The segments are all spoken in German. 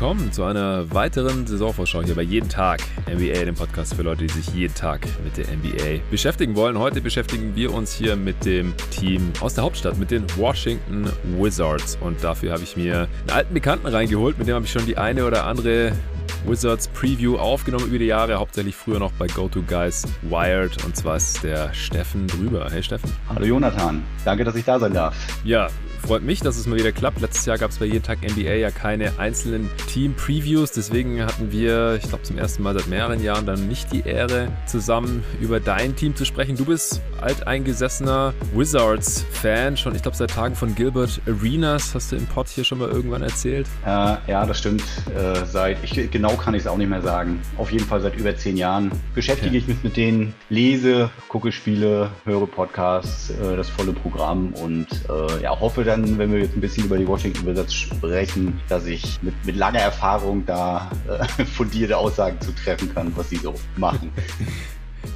willkommen zu einer weiteren Saisonvorschau hier bei Jeden Tag NBA, dem Podcast für Leute, die sich jeden Tag mit der NBA beschäftigen wollen. Heute beschäftigen wir uns hier mit dem Team aus der Hauptstadt, mit den Washington Wizards. Und dafür habe ich mir einen alten Bekannten reingeholt, mit dem habe ich schon die eine oder andere Wizards Preview aufgenommen über die Jahre, hauptsächlich früher noch bei GoToGuys Wired. Und zwar ist der Steffen drüber. Hey Steffen. Hallo Jonathan, danke, dass ich da sein darf. Ja, freut mich, dass es mal wieder klappt. Letztes Jahr gab es bei jeden Tag NBA ja keine einzelnen Team-Previews. Deswegen hatten wir, ich glaube, zum ersten Mal seit mehreren Jahren dann nicht die Ehre, zusammen über dein Team zu sprechen. Du bist alteingesessener Wizards-Fan, schon, ich glaube, seit Tagen von Gilbert Arenas. Hast du im Pod hier schon mal irgendwann erzählt? Äh, ja, das stimmt. Äh, seit, ich, genau kann ich es auch nicht mehr sagen. Auf jeden Fall seit über zehn Jahren beschäftige ja. ich mich mit denen, lese, gucke Spiele, höre Podcasts, äh, das volle Programm und äh, ja, hoffe, dann, wenn wir jetzt ein bisschen über die Washington Wizards sprechen, dass ich mit, mit langer Erfahrung da äh, fundierte Aussagen zu treffen kann, was sie so machen.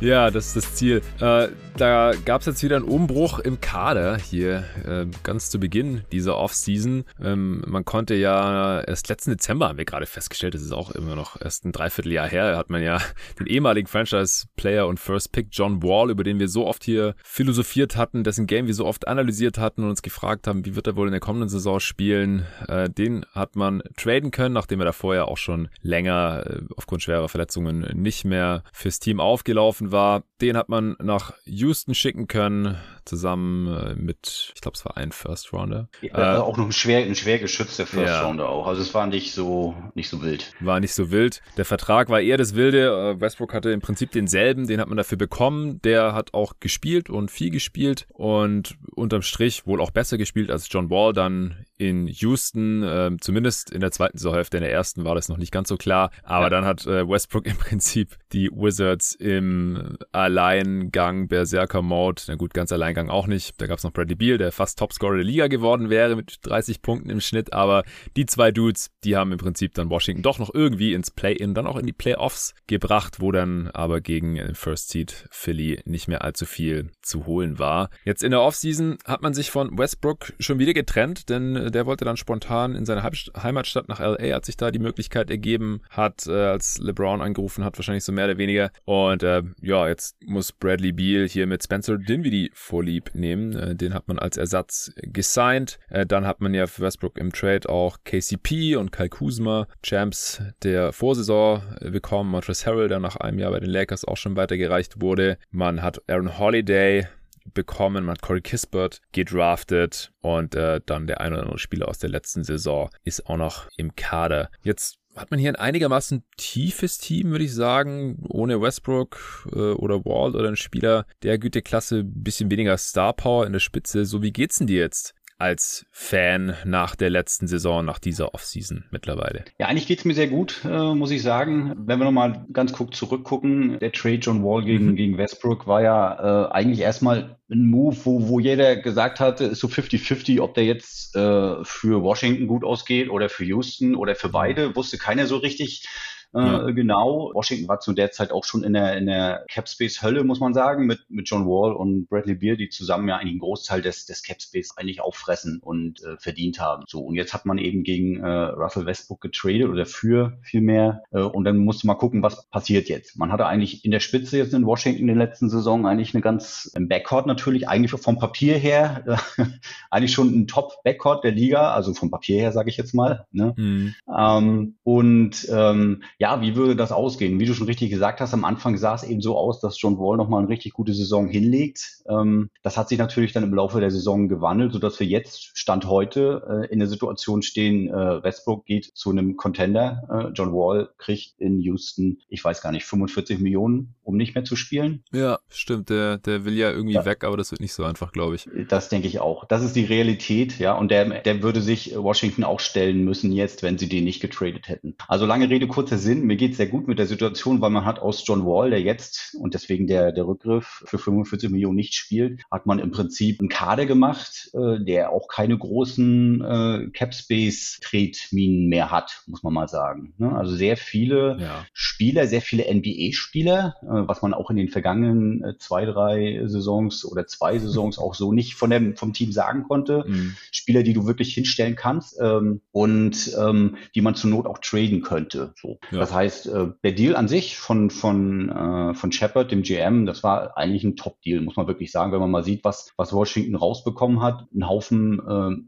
Ja, das ist das Ziel. Äh, da gab es jetzt wieder einen Umbruch im Kader hier, äh, ganz zu Beginn dieser Offseason. Ähm, man konnte ja erst letzten Dezember, haben wir gerade festgestellt, das ist auch immer noch erst ein Dreivierteljahr her, hat man ja den ehemaligen Franchise-Player und First-Pick John Wall, über den wir so oft hier philosophiert hatten, dessen Game wir so oft analysiert hatten und uns gefragt haben, wie wird er wohl in der kommenden Saison spielen, äh, den hat man traden können, nachdem er da vorher auch schon länger äh, aufgrund schwerer Verletzungen nicht mehr fürs Team aufgelaufen war. Den hat man nach Houston schicken können, zusammen äh, mit, ich glaube, es war ein First Rounder. Ja, äh, auch noch ein schwer, ein schwer geschützter First ja. Rounder auch. Also es war nicht so, nicht so wild. War nicht so wild. Der Vertrag war eher das Wilde. Äh, Westbrook hatte im Prinzip denselben, den hat man dafür bekommen. Der hat auch gespielt und viel gespielt und unterm Strich wohl auch besser gespielt als John Wall dann in Houston, äh, zumindest in der zweiten Saisonhälfte, in der ersten war das noch nicht ganz so klar, aber ja. dann hat äh, Westbrook im Prinzip die Wizards im Alleingang Berserker Mode, na gut, ganz Alleingang auch nicht, da gab es noch Bradley Beal, der fast Topscorer der Liga geworden wäre mit 30 Punkten im Schnitt, aber die zwei Dudes, die haben im Prinzip dann Washington doch noch irgendwie ins Play-In, dann auch in die Playoffs gebracht, wo dann aber gegen First Seed Philly nicht mehr allzu viel zu holen war. Jetzt in der Offseason hat man sich von Westbrook schon wieder getrennt, denn der wollte dann spontan in seine Heimatstadt nach LA, als sich da die Möglichkeit ergeben hat, äh, als LeBron angerufen hat, wahrscheinlich so mehr oder weniger. Und äh, ja, jetzt muss Bradley Beal hier mit Spencer Dinwiddie vorlieb nehmen. Äh, den hat man als Ersatz gesigned. Äh, dann hat man ja für Westbrook im Trade auch KCP und Kyle Kuzma, Champs der Vorsaison äh, bekommen. Montrezl Harrell, der nach einem Jahr bei den Lakers auch schon weitergereicht wurde. Man hat Aaron Holiday bekommen. Man hat Corey Kispert gedraftet und äh, dann der ein oder andere Spieler aus der letzten Saison ist auch noch im Kader. Jetzt hat man hier ein einigermaßen tiefes Team, würde ich sagen, ohne Westbrook äh, oder Wall oder ein Spieler der Güteklasse, bisschen weniger Star Power in der Spitze. So, wie geht's denn dir jetzt als Fan nach der letzten Saison, nach dieser Offseason mittlerweile? Ja, eigentlich geht's mir sehr gut, äh, muss ich sagen. Wenn wir nochmal ganz kurz zurückgucken, der Trade John Wall gegen, mhm. gegen Westbrook war ja äh, eigentlich erstmal ein Move, wo, wo jeder gesagt hatte, ist so 50-50, ob der jetzt äh, für Washington gut ausgeht oder für Houston oder für beide, wusste keiner so richtig. Ja. Äh, genau. Washington war zu der Zeit auch schon in der, in der Cap Space Hölle, muss man sagen, mit, mit John Wall und Bradley Beer, die zusammen ja eigentlich einen Großteil des, des Cap Space eigentlich auffressen und äh, verdient haben. So. Und jetzt hat man eben gegen äh, Russell Westbrook getradet oder für vielmehr. Äh, und dann musste man gucken, was passiert jetzt. Man hatte eigentlich in der Spitze jetzt in Washington in der letzten Saison eigentlich eine ganz, im Backcourt natürlich, eigentlich vom Papier her, äh, eigentlich schon ein Top-Backcourt der Liga, also vom Papier her, sage ich jetzt mal. Ne? Mhm. Ähm, und ähm, ja, wie würde das ausgehen? Wie du schon richtig gesagt hast, am Anfang sah es eben so aus, dass John Wall nochmal eine richtig gute Saison hinlegt. Ähm, das hat sich natürlich dann im Laufe der Saison gewandelt, sodass wir jetzt, Stand heute, äh, in der Situation stehen, äh, Westbrook geht zu einem Contender. Äh, John Wall kriegt in Houston, ich weiß gar nicht, 45 Millionen, um nicht mehr zu spielen. Ja, stimmt. Der, der will ja irgendwie ja. weg, aber das wird nicht so einfach, glaube ich. Das denke ich auch. Das ist die Realität, ja. Und der, der würde sich Washington auch stellen müssen jetzt, wenn sie den nicht getradet hätten. Also lange Rede, kurzer Sinn. Mir geht sehr gut mit der Situation, weil man hat aus John Wall, der jetzt und deswegen der, der Rückgriff für 45 Millionen nicht spielt, hat man im Prinzip einen Kader gemacht, äh, der auch keine großen äh, Cap Space Tretminen mehr hat, muss man mal sagen. Ne? Also sehr viele ja. Spieler Spieler, sehr viele NBA-Spieler, äh, was man auch in den vergangenen äh, zwei, drei Saisons oder zwei Saisons auch so nicht von dem, vom Team sagen konnte. Mhm. Spieler, die du wirklich hinstellen kannst ähm, und ähm, die man zur Not auch traden könnte. So. Ja. Das heißt, äh, der Deal an sich von, von, äh, von Shepard, dem GM, das war eigentlich ein Top-Deal, muss man wirklich sagen, wenn man mal sieht, was, was Washington rausbekommen hat. Ein Haufen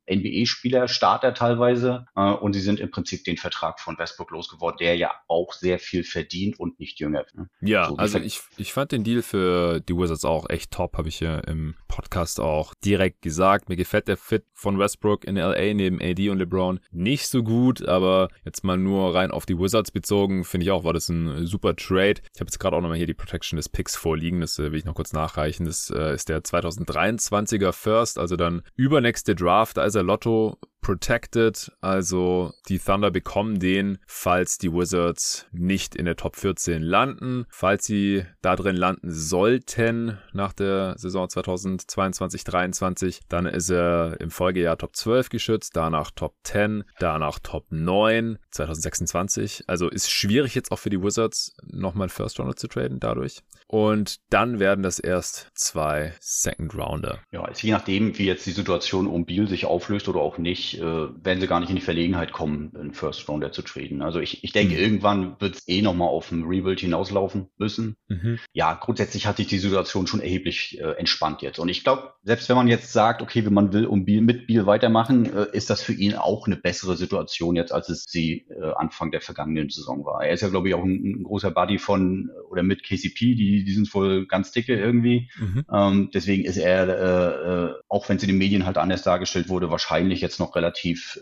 äh, NBA-Spieler, Starter teilweise, äh, und sie sind im Prinzip den Vertrag von Westbrook losgeworden, der ja auch sehr viel verdient und nicht jünger. Ne? Ja, so, also ich, ich fand den Deal für die Wizards auch echt top, habe ich ja im Podcast auch direkt gesagt. Mir gefällt der Fit von Westbrook in LA neben AD und LeBron nicht so gut, aber jetzt mal nur rein auf die Wizards bezogen, finde ich auch, war das ein super Trade. Ich habe jetzt gerade auch nochmal hier die Protection des Picks vorliegen, das äh, will ich noch kurz nachreichen. Das äh, ist der 2023er First, also dann übernächste Draft, da ist er Lotto protected, also die Thunder bekommen den, falls die Wizards nicht in der Top 14 landen. Falls sie da drin landen sollten nach der Saison 2022-23, dann ist er im Folgejahr Top 12 geschützt, danach Top 10, danach Top 9 2026. Also ist schwierig jetzt auch für die Wizards nochmal First Rounder zu traden dadurch. Und dann werden das erst zwei Second Rounder. Ja, je nachdem, wie jetzt die Situation um Biel sich auflöst oder auch nicht, äh, werden sie gar nicht in die Verlegenheit kommen, einen First Rounder zu traden. Also ich, ich denke, mhm. irgendwann wird es eh nochmal auf ein Rebuild hinauslaufen müssen. Mhm. Ja, grundsätzlich hat sich die Situation schon erheblich äh, entspannt jetzt. Und ich glaube, selbst wenn man jetzt sagt, okay, wenn man will um Biel, mit Biel weitermachen, äh, ist das für ihn auch eine bessere Situation jetzt, als es sie äh, Anfang der vergangenen Saison war. Er ist ja, glaube ich, auch ein, ein großer Buddy von oder mit KCP, die die, sind wohl ganz dicke irgendwie. Mhm. Ähm, deswegen ist er, äh, äh, auch wenn es in den Medien halt anders dargestellt wurde, wahrscheinlich jetzt noch relativ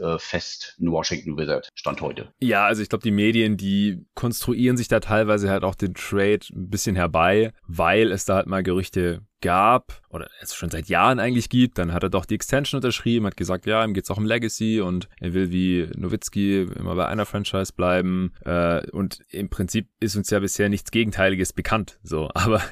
äh, fest ein Washington Wizard, Stand heute. Ja, also ich glaube, die Medien, die konstruieren sich da teilweise halt auch den Trade ein bisschen herbei, weil es da halt mal Gerüchte gab oder es schon seit Jahren eigentlich gibt, dann hat er doch die Extension unterschrieben, hat gesagt, ja, ihm geht's auch um Legacy und er will wie Nowitzki immer bei einer Franchise bleiben äh, und im Prinzip ist uns ja bisher nichts Gegenteiliges bekannt, so, aber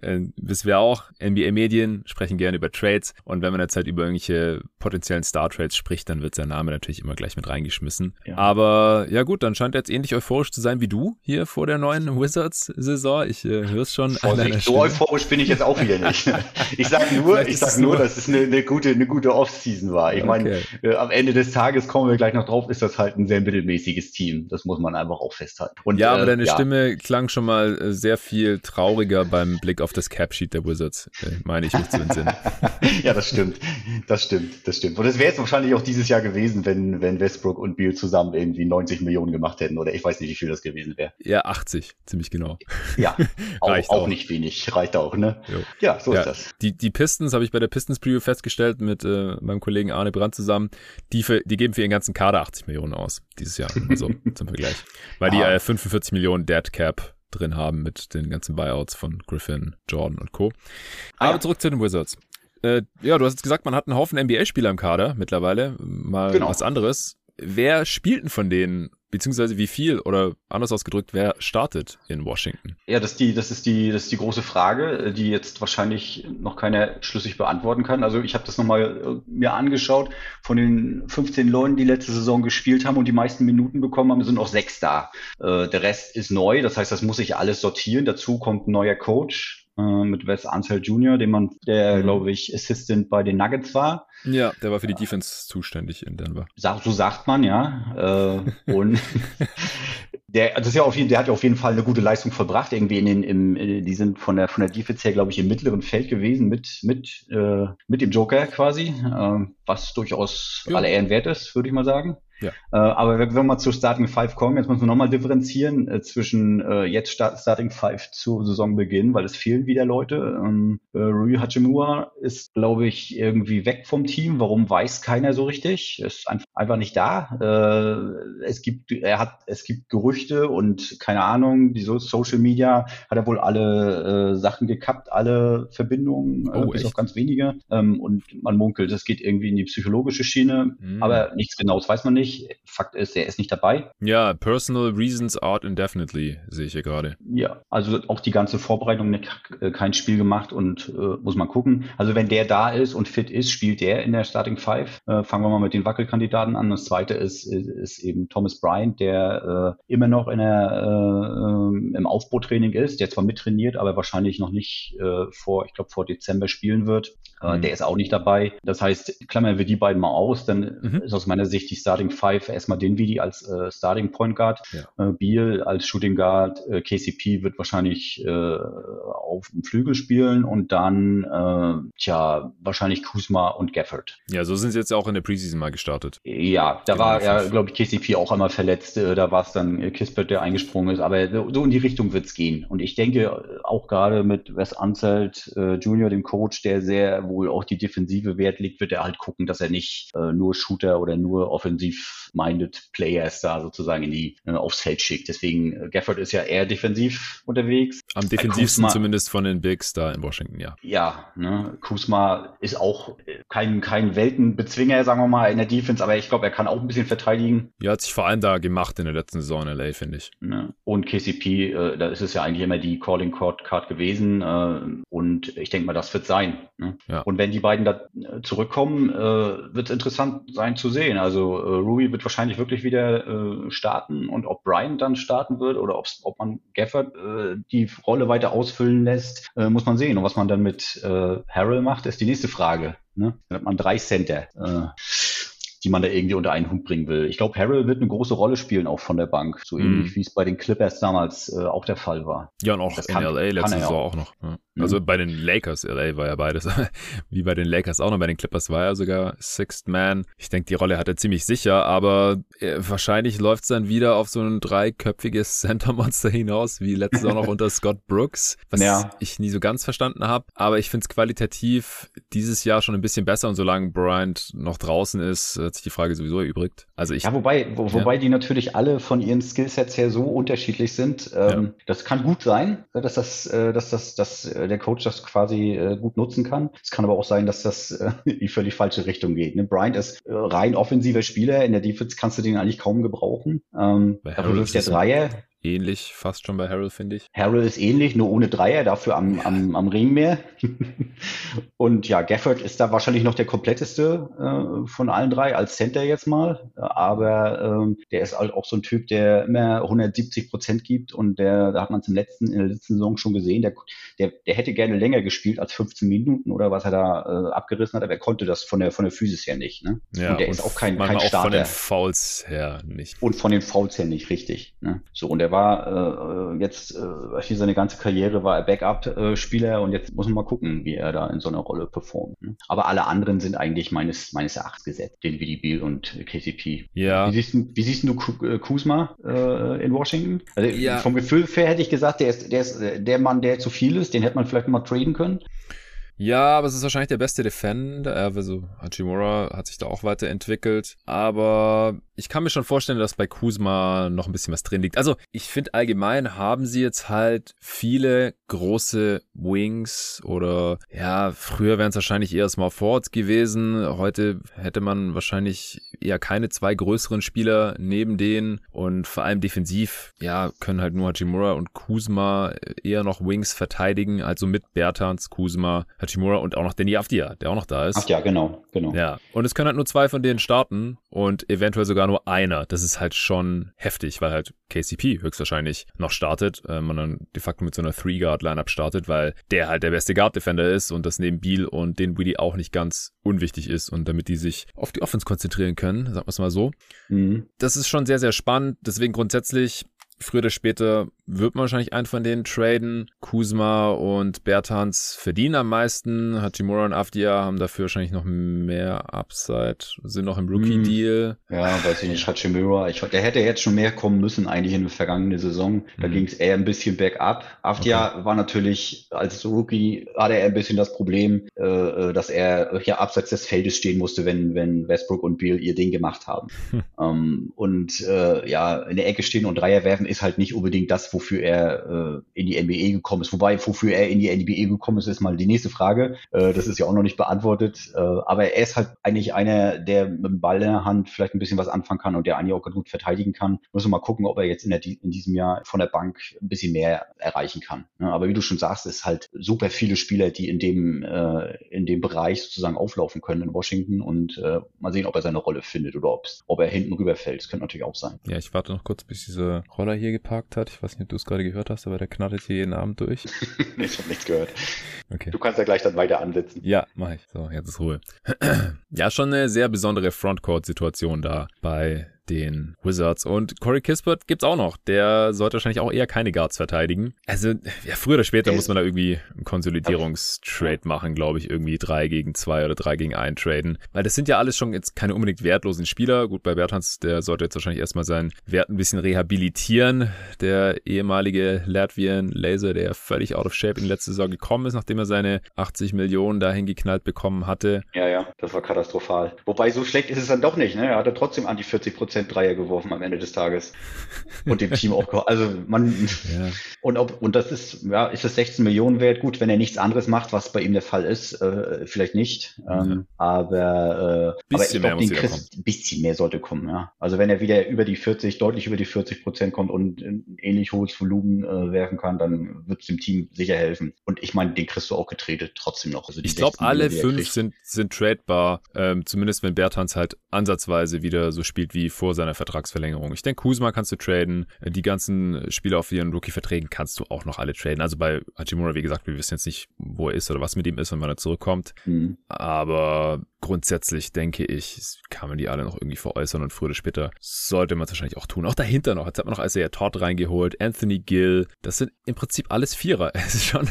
äh, wissen wir auch, NBA-Medien sprechen gerne über Trades und wenn man jetzt halt über irgendwelche potenziellen Star-Trades spricht, dann wird sein Name natürlich immer gleich mit reingeschmissen. Ja. Aber ja gut, dann scheint er jetzt ähnlich euphorisch zu sein wie du hier vor der neuen Wizards-Saison. Ich äh, höre es schon. Vorsicht, so euphorisch bin ich jetzt auch wieder nicht ich, ich sag nur, ich sag nur, dass es eine, eine gute, eine gute Off-Season war. Ich okay. meine, äh, am Ende des Tages kommen wir gleich noch drauf, ist das halt ein sehr mittelmäßiges Team. Das muss man einfach auch festhalten. Und, ja, aber äh, deine ja. Stimme klang schon mal äh, sehr viel trauriger beim Blick auf das Cap-Sheet der Wizards, äh, meine ich mich zu entsinnen. ja, das stimmt. Das stimmt, das stimmt. Und es wäre jetzt wahrscheinlich auch dieses Jahr gewesen, wenn, wenn Westbrook und Beal zusammen irgendwie 90 Millionen gemacht hätten. Oder ich weiß nicht, wie viel das gewesen wäre. Ja, 80, ziemlich genau. Ja, auch, auch, auch, nicht wenig. Reicht auch, ne? Jo. Ja, so ja, ist das. Die, die Pistons habe ich bei der Pistons Preview festgestellt mit äh, meinem Kollegen Arne Brandt zusammen. Die, für, die geben für ihren ganzen Kader 80 Millionen aus dieses Jahr. Also zum Vergleich. Weil die ah. äh, 45 Millionen Dead Cap drin haben mit den ganzen Buyouts von Griffin, Jordan und Co. Ah, Aber ja. zurück zu den Wizards. Äh, ja, du hast jetzt gesagt, man hat einen Haufen NBA-Spieler im Kader mittlerweile. Mal genau. was anderes. Wer spielt denn von denen beziehungsweise wie viel oder anders ausgedrückt, wer startet in Washington? Ja, das ist die, das ist die, das ist die große Frage, die jetzt wahrscheinlich noch keiner schlüssig beantworten kann. Also ich habe das nochmal äh, mir angeschaut. Von den 15 Leuten, die letzte Saison gespielt haben und die meisten Minuten bekommen haben, sind auch sechs da. Äh, der Rest ist neu, das heißt, das muss sich alles sortieren. Dazu kommt ein neuer Coach äh, mit Wes Ansel Jr., dem man, der, mhm. glaube ich, Assistant bei den Nuggets war. Ja, der war für die Defense zuständig in Denver. So sagt man, ja. Äh, und der, das ist ja auf jeden, der hat ja auf jeden Fall eine gute Leistung verbracht. Irgendwie in den, im, äh, die sind von der von der Defense her, glaube ich, im mittleren Feld gewesen mit mit äh, mit dem Joker quasi, äh, was durchaus ja. aller Ehren wert ist, würde ich mal sagen. Ja. Äh, aber wenn wir mal zur Starting Five kommen, jetzt müssen wir nochmal differenzieren äh, zwischen äh, jetzt Start, Starting Five zu Saisonbeginn, weil es fehlen wieder Leute. Ähm, äh, Rui Hachimura ist, glaube ich, irgendwie weg vom Team. Warum weiß keiner so richtig? Ist einfach nicht da. Äh, es gibt, er hat, es gibt Gerüchte und keine Ahnung, die so Social Media hat er wohl alle äh, Sachen gekappt, alle Verbindungen, oh, bis auf ganz wenige. Ähm, und man munkelt, es geht irgendwie in die psychologische Schiene, mhm. aber nichts Genaues weiß man nicht nicht. Fakt ist, er ist nicht dabei. Ja, personal reasons art indefinitely, sehe ich hier gerade. Ja, also auch die ganze Vorbereitung nicht, äh, kein Spiel gemacht und äh, muss man gucken. Also wenn der da ist und fit ist, spielt der in der Starting Five. Äh, fangen wir mal mit den Wackelkandidaten an. Das zweite ist, ist, ist eben Thomas Bryant, der äh, immer noch in der, äh, Aufbautraining ist, der zwar mittrainiert, aber wahrscheinlich noch nicht äh, vor, ich glaube, vor Dezember spielen wird. Mhm. Der ist auch nicht dabei. Das heißt, klammern wir die beiden mal aus, dann mhm. ist aus meiner Sicht die Starting Five erstmal den Vidi als äh, Starting Point Guard, ja. äh, Beal als Shooting Guard, äh, KCP wird wahrscheinlich äh, auf dem Flügel spielen und dann, äh, tja, wahrscheinlich Kuzma und Gafford. Ja, so sind sie jetzt auch in der Preseason mal gestartet. Ja, da genau, war ja, glaube ich, KCP auch einmal verletzt. Äh, da war es dann Kispert, der eingesprungen ist. Aber so in die Richtung wird es gehen. Und ich denke, auch gerade mit Wes Anzelt äh, Junior, dem Coach, der sehr wohl auch die Defensive Wert legt, wird er halt gucken, dass er nicht äh, nur Shooter oder nur offensiv-minded Players da sozusagen in die, äh, aufs Feld schickt. Deswegen, äh, Gafford ist ja eher defensiv unterwegs. Am defensivsten zumindest von den Bigs da in Washington, ja. Ja, ne, Kusma ist auch kein, kein Weltenbezwinger, sagen wir mal, in der Defense, aber ich glaube, er kann auch ein bisschen verteidigen. Ja, hat sich vor allem da gemacht in der letzten Saison in LA, finde ich. Ne? Und KCP, äh, da ist es ja eigentlich immer die Calling Card, Card gewesen äh, und ich denke mal, das wird sein. Ne? Ja. Und wenn die beiden da äh, zurückkommen, äh, wird es interessant sein zu sehen. Also äh, Ruby wird wahrscheinlich wirklich wieder äh, starten und ob Brian dann starten wird oder ob man Gafford äh, die Rolle weiter ausfüllen lässt, äh, muss man sehen. Und was man dann mit äh, Harrell macht, ist die nächste Frage. Ne? Dann hat man drei Center. Äh, die man da irgendwie unter einen Hut bringen will. Ich glaube, Harrell wird eine große Rolle spielen, auch von der Bank. So mhm. ähnlich wie es bei den Clippers damals äh, auch der Fall war. Ja, und auch das in kann, LA letzte Saison auch. auch noch. Ja. Mhm. Also bei den Lakers, LA war ja beides. wie bei den Lakers auch noch. Bei den Clippers war er sogar Sixth Man. Ich denke, die Rolle hat er ziemlich sicher, aber äh, wahrscheinlich läuft es dann wieder auf so ein dreiköpfiges Center-Monster hinaus, wie letztes Jahr noch unter Scott Brooks, was ja. ich nie so ganz verstanden habe. Aber ich finde es qualitativ dieses Jahr schon ein bisschen besser und solange Bryant noch draußen ist, hat sich die Frage sowieso erübrigt. Also ich, ja, wobei, wo, ja. wobei die natürlich alle von ihren Skillsets her so unterschiedlich sind. Ähm, ja. Das kann gut sein, dass das, äh, dass das, dass äh, der Coach das quasi gut nutzen kann. Es kann aber auch sein, dass das in die völlig falsche Richtung geht. Ne? Bryant ist rein offensiver Spieler. In der Defense kannst du den eigentlich kaum gebrauchen. Ähm, dafür wirft der Dreier ähnlich fast schon bei Harold, finde ich. Harold ist ähnlich, nur ohne Dreier, dafür am, am, am Ring mehr. und ja, Gafford ist da wahrscheinlich noch der kompletteste äh, von allen drei, als Center jetzt mal. Aber ähm, der ist halt auch so ein Typ, der immer 170 Prozent gibt und der, da hat man es im letzten, in der letzten Saison schon gesehen, der, der, der hätte gerne länger gespielt als 15 Minuten oder was er da äh, abgerissen hat, aber er konnte das von der, von der Physis her nicht. Ne? Ja, und der und ist auch kein, kein Starter. Auch von den Fouls her nicht. Und von den Fouls her nicht, richtig. Ne? So, und er war äh, jetzt, äh, seine ganze Karriere war er Backup-Spieler und jetzt muss man mal gucken, wie er da in so einer Rolle performt. Ne? Aber alle anderen sind eigentlich meines, meines Erachtens gesetzt, den Willi Beal und KCP. Ja. Wie siehst, du, wie siehst du äh, Kuzma äh, in Washington? Also ja. vom Gefühl her hätte ich gesagt, der ist, der ist der Mann, der zu viel ist, den hätte man vielleicht mal traden können. Ja, aber es ist wahrscheinlich der beste Defender. Also Hachimura hat sich da auch weiterentwickelt. Aber ich kann mir schon vorstellen, dass bei Kuzma noch ein bisschen was drin liegt. Also ich finde allgemein haben sie jetzt halt viele große Wings oder ja, früher wären es wahrscheinlich eher Small Forwards gewesen. Heute hätte man wahrscheinlich eher keine zwei größeren Spieler neben denen und vor allem defensiv, ja, können halt nur Hachimura und Kuzma eher noch Wings verteidigen, also mit Bertans, Kuzma, Hachimura und auch noch Danny Avdia, der auch noch da ist. Ach ja, genau, genau. Ja, und es können halt nur zwei von denen starten und eventuell sogar nur einer. Das ist halt schon heftig, weil halt KCP höchstwahrscheinlich noch startet, äh, man dann de facto mit so einer Three-Guard-Lineup startet, weil der halt der beste Guard-Defender ist und das neben Beal und den Willy auch nicht ganz unwichtig ist und damit die sich auf die Offense konzentrieren können, sagen wir es mal so. Mhm. Das ist schon sehr, sehr spannend. Deswegen grundsätzlich früher oder später wird man wahrscheinlich einen von denen traden. Kuzma und Bertans verdienen am meisten. Hachimura und Avdia haben dafür wahrscheinlich noch mehr Upside, sind noch im Rookie-Deal. Hm. Ja, weiß ich nicht. Hachimura, ich, der hätte jetzt schon mehr kommen müssen eigentlich in der vergangenen Saison. Da mhm. ging es eher ein bisschen bergab. Avdia okay. war natürlich als Rookie, hatte er ein bisschen das Problem, äh, äh dass er ja abseits des Feldes stehen musste, wenn, wenn Westbrook und Beal ihr Ding gemacht haben. Hm. Ähm, und äh, ja, in der Ecke stehen und Dreier werfen ist halt nicht unbedingt das, wofür er äh, in die NBA gekommen ist. Wobei, wofür er in die NBA gekommen ist, ist mal die nächste Frage. Äh, das ist ja auch noch nicht beantwortet. Äh, aber er ist halt eigentlich einer, der mit dem Ball in der Hand vielleicht ein bisschen was anfangen kann und der eigentlich auch gut verteidigen kann. Müssen wir mal gucken, ob er jetzt in, der, in diesem Jahr von der Bank ein bisschen mehr erreichen kann. Ja, aber wie du schon sagst, ist halt super viele Spieler, die in dem, äh, in dem Bereich sozusagen auflaufen können in Washington und äh, mal sehen, ob er seine Rolle findet oder ob er hinten rüberfällt. Das könnte natürlich auch sein. Ja, ich warte noch kurz, bis diese Rolle er hier geparkt hat. Ich weiß nicht, ob du es gerade gehört hast, aber der knattet hier jeden Abend durch. nee, ich habe nichts gehört. Okay. Du kannst ja gleich dann weiter ansetzen. Ja, mach ich. So, jetzt ist Ruhe. ja, schon eine sehr besondere Frontcourt-Situation da bei den Wizards. Und Corey Kispert gibt's auch noch. Der sollte wahrscheinlich auch eher keine Guards verteidigen. Also, ja, früher oder später muss man da irgendwie einen Konsolidierungstrade machen, glaube ich. Irgendwie drei gegen zwei oder drei gegen einen traden. Weil das sind ja alles schon jetzt keine unbedingt wertlosen Spieler. Gut, bei Bertans, der sollte jetzt wahrscheinlich erstmal seinen Wert ein bisschen rehabilitieren. Der ehemalige Latvian Laser, der völlig out of shape in die letzte Saison gekommen ist, nachdem er seine 80 Millionen dahin geknallt bekommen hatte. Ja, ja, das war katastrophal. Wobei, so schlecht ist es dann doch nicht, ne? Er hatte trotzdem an die 40 Prozent Prozent Dreier geworfen am Ende des Tages. Und dem Team auch, also man, ja. Und ob, und das ist, ja, ist das 16 Millionen wert? Gut, wenn er nichts anderes macht, was bei ihm der Fall ist, äh, vielleicht nicht. Ähm, ja. Aber, äh, bisschen aber ich glaube, den Chris, ein bisschen mehr sollte kommen, ja. Also wenn er wieder über die 40, deutlich über die 40 Prozent kommt und ein ähnlich hohes Volumen äh, werfen kann, dann wird es dem Team sicher helfen. Und ich meine, den kriegst du auch getradet trotzdem noch. Also ich glaube, alle fünf sind, sind tradebar, ähm, zumindest wenn Bertans halt ansatzweise wieder so spielt wie vor vor seiner Vertragsverlängerung. Ich denke, Kuzma kannst du traden. Die ganzen Spieler auf ihren Rookie-Verträgen kannst du auch noch alle traden. Also bei Hachimura, wie gesagt, wir wissen jetzt nicht, wo er ist oder was mit ihm ist wann er zurückkommt. Mhm. Aber grundsätzlich denke ich, kann man die alle noch irgendwie veräußern und früher oder später sollte man es wahrscheinlich auch tun. Auch dahinter noch. Jetzt hat man noch Isaiah Todd reingeholt, Anthony Gill. Das sind im Prinzip alles Vierer. Es ist schon,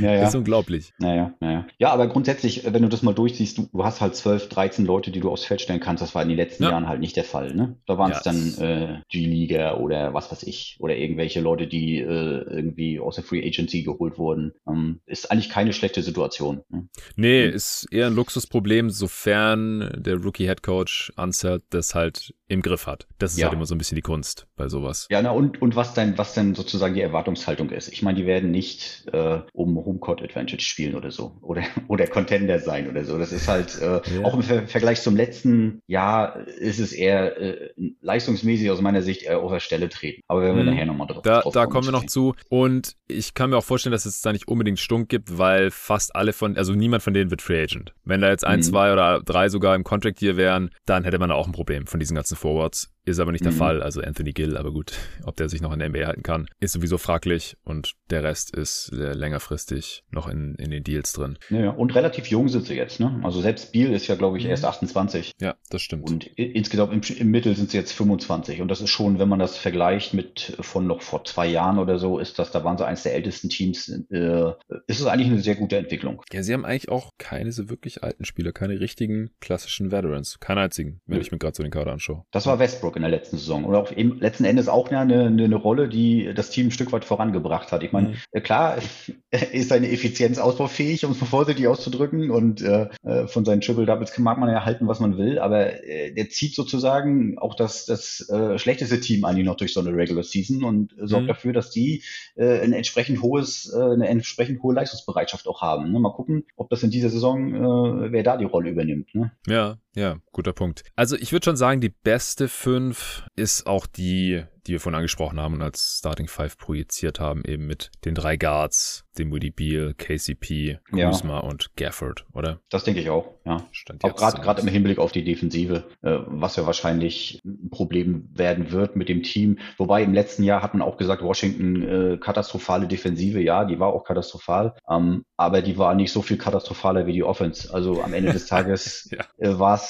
ja, ja. ist unglaublich. Naja, naja. Ja, aber grundsätzlich, wenn du das mal durchsiehst, du, du hast halt 12, 13 Leute, die du aufs Feld stellen kannst. Das war in den letzten ja. Jahren halt nicht der Fall. Ne? Da waren es dann äh, G-Liga oder was weiß ich. Oder irgendwelche Leute, die äh, irgendwie aus der Free Agency geholt wurden. Ähm, ist eigentlich keine schlechte Situation. Ne? Nee, mhm. ist eher ein Luxusproblem sofern der Rookie-Head Coach Ansert das halt im Griff hat. Das ist ja. halt immer so ein bisschen die Kunst bei sowas. Ja, na und, und was denn, was denn sozusagen die Erwartungshaltung ist. Ich meine, die werden nicht äh, um Homecourt Advantage spielen oder so. Oder, oder Contender sein oder so. Das ist halt, äh, ja. auch im Ver Vergleich zum letzten Jahr ist es eher äh, leistungsmäßig aus meiner Sicht eher auf der Stelle treten. Aber wenn wir mhm. nachher nochmal drauf, da, drauf Da kommen wir noch zu. Und ich kann mir auch vorstellen, dass es da nicht unbedingt Stunk gibt, weil fast alle von, also niemand von denen wird Free Agent. Wenn da jetzt ein, mhm. zwei oder drei sogar im Contract hier wären, dann hätte man da auch ein Problem von diesen ganzen Forwards. Ist aber nicht der mhm. Fall. Also Anthony Gill, aber gut, ob der sich noch in der NBA halten kann, ist sowieso fraglich und der Rest ist längerfristig noch in, in den Deals drin. Ja, und relativ jung sind sie jetzt, ne? Also selbst Biel ist ja, glaube ich, erst 28. Ja, das stimmt. Und insgesamt im, im, Mittel sind sie jetzt 25. Und das ist schon, wenn man das vergleicht mit von noch vor zwei Jahren oder so, ist das, da waren sie eines der ältesten Teams, äh, ist es eigentlich eine sehr gute Entwicklung. Ja, sie haben eigentlich auch keine so wirklich alten Spieler, keine richtigen klassischen Veterans. Keinen einzigen, wenn ja. ich mir gerade so den Kader anschaue. Das war Westbrook in der letzten Saison. Und auch eben letzten Endes auch eine, eine, eine Rolle, die das Team ein Stück weit vorangebracht hat. Ich meine, mhm. Klar, ist seine Effizienz ausbaufähig, um es mal vorsichtig auszudrücken. Und äh, äh, von seinen Triple-Doubles mag man ja halten, was man will. Aber äh, der zieht sozusagen auch das, das äh, schlechteste Team eigentlich noch durch so eine Regular Season und äh, sorgt mhm. dafür, dass die äh, ein entsprechend hohes, äh, eine entsprechend hohe Leistungsbereitschaft auch haben. Ne? Mal gucken, ob das in dieser Saison, äh, wer da die Rolle übernimmt. Ne? Ja, ja, guter Punkt. Also ich würde schon sagen, die beste fünf ist auch die die wir vorhin angesprochen haben und als Starting Five projiziert haben, eben mit den drei Guards, dem Woody Beal, KCP, Kuzma ja. und Gafford, oder? Das denke ich auch, ja. auch gerade gerade im Hinblick auf die Defensive, äh, was ja wahrscheinlich ein Problem werden wird mit dem Team. Wobei im letzten Jahr hat man auch gesagt, Washington äh, katastrophale Defensive, ja, die war auch katastrophal, ähm, aber die war nicht so viel katastrophaler wie die Offense. Also am Ende des Tages ja. äh, war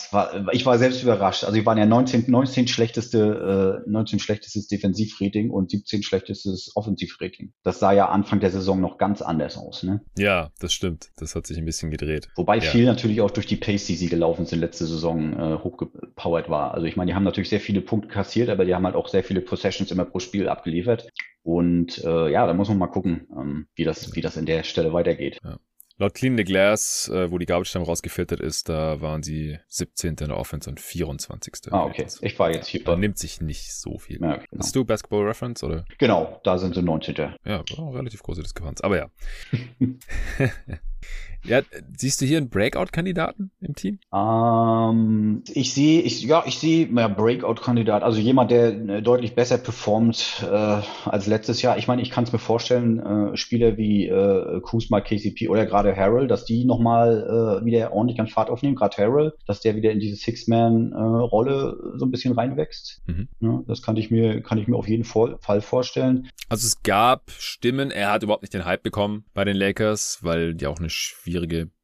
ich war selbst überrascht. Also die waren ja 19, 19 schlechteste, äh, 19 schlechtestes Defensivrating und 17 schlechtestes Offensivrating. Das sah ja Anfang der Saison noch ganz anders aus, ne? Ja, das stimmt. Das hat sich ein bisschen gedreht. Wobei ja. viel natürlich auch durch die Pace, die sie gelaufen sind letzte Saison, äh, hochgepowert war. Also ich meine, die haben natürlich sehr viele Punkte kassiert, aber die haben halt auch sehr viele Possessions immer pro Spiel abgeliefert. Und äh, ja, da muss man mal gucken, ähm, wie das, wie das in der Stelle weitergeht. Ja. Laut Clean the Glass, äh, wo die Time rausgefiltert ist, da waren sie 17. in der Offense und 24. Ah, okay. Ich war jetzt hier. Da nimmt sich nicht so viel. Ja, genau. Hast du Basketball Reference, oder? Genau, da sind sie 19. Ja, relativ große Diskrepanz, aber ja. Ja, siehst du hier einen Breakout-Kandidaten im Team? Ähm, ich sehe, ich, ja, ich sehe ja, Breakout-Kandidat, also jemand, der äh, deutlich besser performt äh, als letztes Jahr. Ich meine, ich kann es mir vorstellen, äh, Spieler wie äh, Kuzma, KCP oder gerade Harrell, dass die nochmal äh, wieder ordentlich an Fahrt aufnehmen, gerade Harrell, dass der wieder in diese Six-Man-Rolle äh, so ein bisschen reinwächst. Mhm. Ja, das kann ich mir, kann ich mir auf jeden Fall vorstellen. Also es gab Stimmen, er hat überhaupt nicht den Hype bekommen bei den Lakers, weil die auch eine schwierige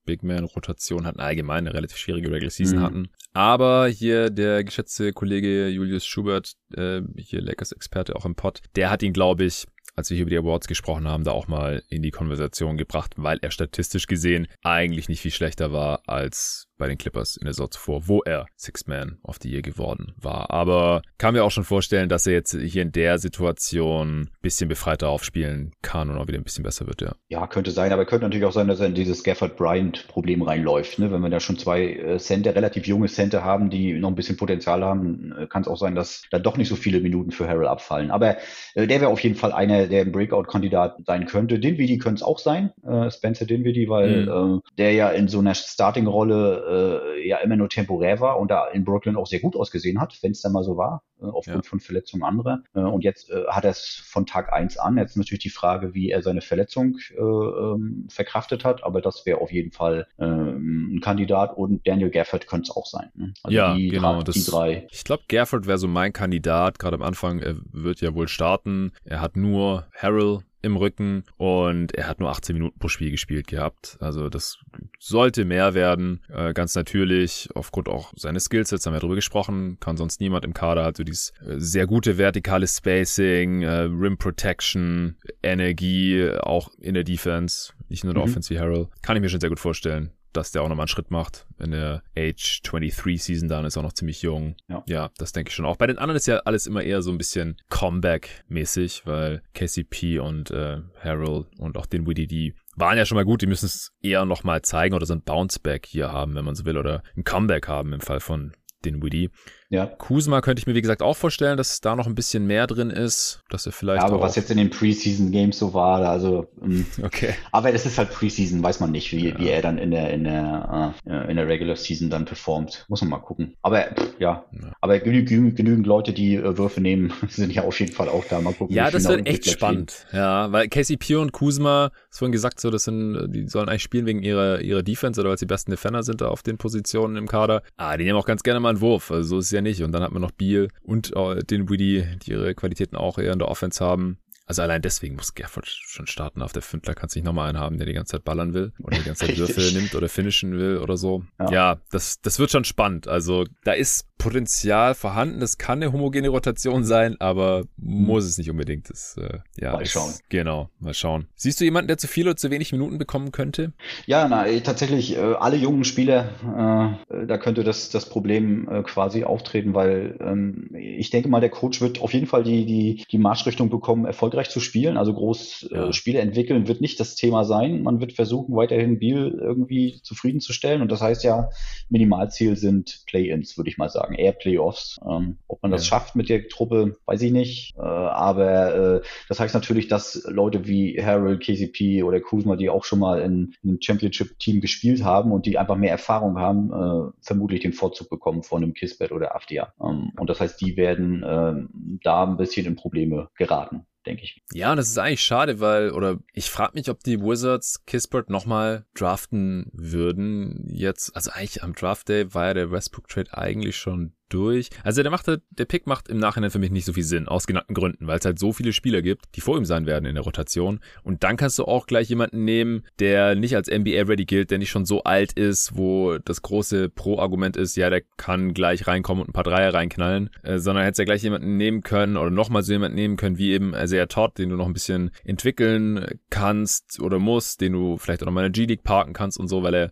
Big Man-Rotation hatten, allgemein eine relativ schwierige Regular Season mhm. hatten. Aber hier der geschätzte Kollege Julius Schubert, äh, hier Lakers-Experte auch im Pod, der hat ihn, glaube ich, als wir hier über die Awards gesprochen haben, da auch mal in die Konversation gebracht, weil er statistisch gesehen eigentlich nicht viel schlechter war als bei den Clippers in der Saison zuvor, wo er Six Man of the Year geworden war. Aber kann mir auch schon vorstellen, dass er jetzt hier in der Situation ein bisschen befreiter aufspielen kann und auch wieder ein bisschen besser wird, ja. Ja, könnte sein, aber könnte natürlich auch sein, dass er in dieses Gafford Bryant Problem reinläuft. Ne? Wenn wir da schon zwei äh, Center, relativ junge Center haben, die noch ein bisschen Potenzial haben, äh, kann es auch sein, dass da doch nicht so viele Minuten für Harrell abfallen. Aber äh, der wäre auf jeden Fall einer, der ein Breakout-Kandidat sein könnte. Dinwiddie könnte es auch sein, äh, Spencer Dinwiddie, weil mhm. äh, der ja in so einer Starting-Rolle äh, ja immer nur temporär war und da in Brooklyn auch sehr gut ausgesehen hat, wenn es dann mal so war, äh, aufgrund ja. von Verletzungen anderer. Äh, und jetzt äh, hat er es von Tag eins an. Jetzt natürlich die Frage, wie er seine Verletzung äh, ähm, verkraftet hat, aber das wäre auf jeden Fall äh, ein Kandidat und Daniel Gafford könnte es auch sein. Ne? Also ja, die, genau. Das, die drei. Ich glaube, Gafford wäre so mein Kandidat, gerade am Anfang. Er wird ja wohl starten. Er hat nur Harrell im Rücken und er hat nur 18 Minuten pro Spiel gespielt gehabt. Also das sollte mehr werden. Äh, ganz natürlich, aufgrund auch seines Skillsets, haben wir darüber gesprochen, kann sonst niemand im Kader, hat so dieses äh, sehr gute vertikale Spacing, äh, Rim Protection, Energie, auch in der Defense, nicht nur der mhm. Offense wie Harrell. Kann ich mir schon sehr gut vorstellen dass der auch nochmal einen Schritt macht. In der Age 23 Season dann ist er auch noch ziemlich jung. Ja. ja, das denke ich schon auch. Bei den anderen ist ja alles immer eher so ein bisschen Comeback-mäßig, weil KCP und äh, Harold und auch den Widdy, die waren ja schon mal gut, die müssen es eher nochmal zeigen oder so ein Bounceback hier haben, wenn man so will, oder ein Comeback haben im Fall von den Widdy. Ja. Kuzma könnte ich mir, wie gesagt, auch vorstellen, dass da noch ein bisschen mehr drin ist, dass er vielleicht. Ja, aber was jetzt in den Preseason Games so war, also. Ähm, okay. Aber es ist halt Preseason, weiß man nicht, wie, ja. wie er dann in der, in der, äh, in der Regular Season dann performt. Muss man mal gucken. Aber, pff, ja. ja. Aber genü genü genügend Leute, die äh, Würfe nehmen, sind ja auf jeden Fall auch da. Mal gucken. Ja, das wird echt spannend. Spielen. Ja, weil KCP und Kuzma, das vorhin gesagt, so, das sind, die sollen eigentlich spielen wegen ihrer, ihrer Defense oder weil sie die besten Defender sind da auf den Positionen im Kader. Ah, die nehmen auch ganz gerne mal einen Wurf. Also so ist es ja nicht. Und dann hat man noch Beal und äh, den Widdy, die ihre Qualitäten auch eher in der Offense haben. Also allein deswegen muss Gafford schon starten auf der Fünftler. Kannst nicht nochmal einen haben, der die ganze Zeit ballern will oder die ganze Zeit Würfe nimmt oder finishen will oder so. Ja, ja das, das wird schon spannend. Also da ist Potenzial vorhanden. Das kann eine homogene Rotation sein, aber mhm. muss es nicht unbedingt. Das, äh, ja, mal schauen. Ist, genau, mal schauen. Siehst du jemanden, der zu viel oder zu wenig Minuten bekommen könnte? Ja, na, eh, tatsächlich, äh, alle jungen Spieler, äh, da könnte das, das Problem äh, quasi auftreten, weil ähm, ich denke mal, der Coach wird auf jeden Fall die, die, die Marschrichtung bekommen, erfolgreich zu spielen. Also groß äh, ja. Spiele entwickeln wird nicht das Thema sein. Man wird versuchen, weiterhin Biel irgendwie zufriedenzustellen. Und das heißt ja, Minimalziel sind Play-ins, würde ich mal sagen sagen, eher Playoffs. Ähm, ob man das ja. schafft mit der Truppe, weiß ich nicht. Äh, aber äh, das heißt natürlich, dass Leute wie Harold, KCP oder Kuzma, die auch schon mal in, in einem Championship-Team gespielt haben und die einfach mehr Erfahrung haben, äh, vermutlich den Vorzug bekommen von einem Kisbet oder Afdia. Ähm, und das heißt, die werden äh, da ein bisschen in Probleme geraten denke ich. Ja, das ist eigentlich schade, weil, oder ich frage mich, ob die Wizards Kispert nochmal draften würden. Jetzt, also eigentlich am Draft Day war ja der Westbrook Trade eigentlich schon durch. Also der macht, der Pick macht im Nachhinein für mich nicht so viel Sinn, aus genannten Gründen, weil es halt so viele Spieler gibt, die vor ihm sein werden in der Rotation. Und dann kannst du auch gleich jemanden nehmen, der nicht als NBA-ready gilt, der nicht schon so alt ist, wo das große Pro-Argument ist, ja, der kann gleich reinkommen und ein paar Dreier reinknallen, äh, sondern hättest ja gleich jemanden nehmen können oder nochmal so jemanden nehmen können, wie eben Isaiah Todd, den du noch ein bisschen entwickeln kannst oder musst, den du vielleicht auch noch mal in der G-League parken kannst und so, weil er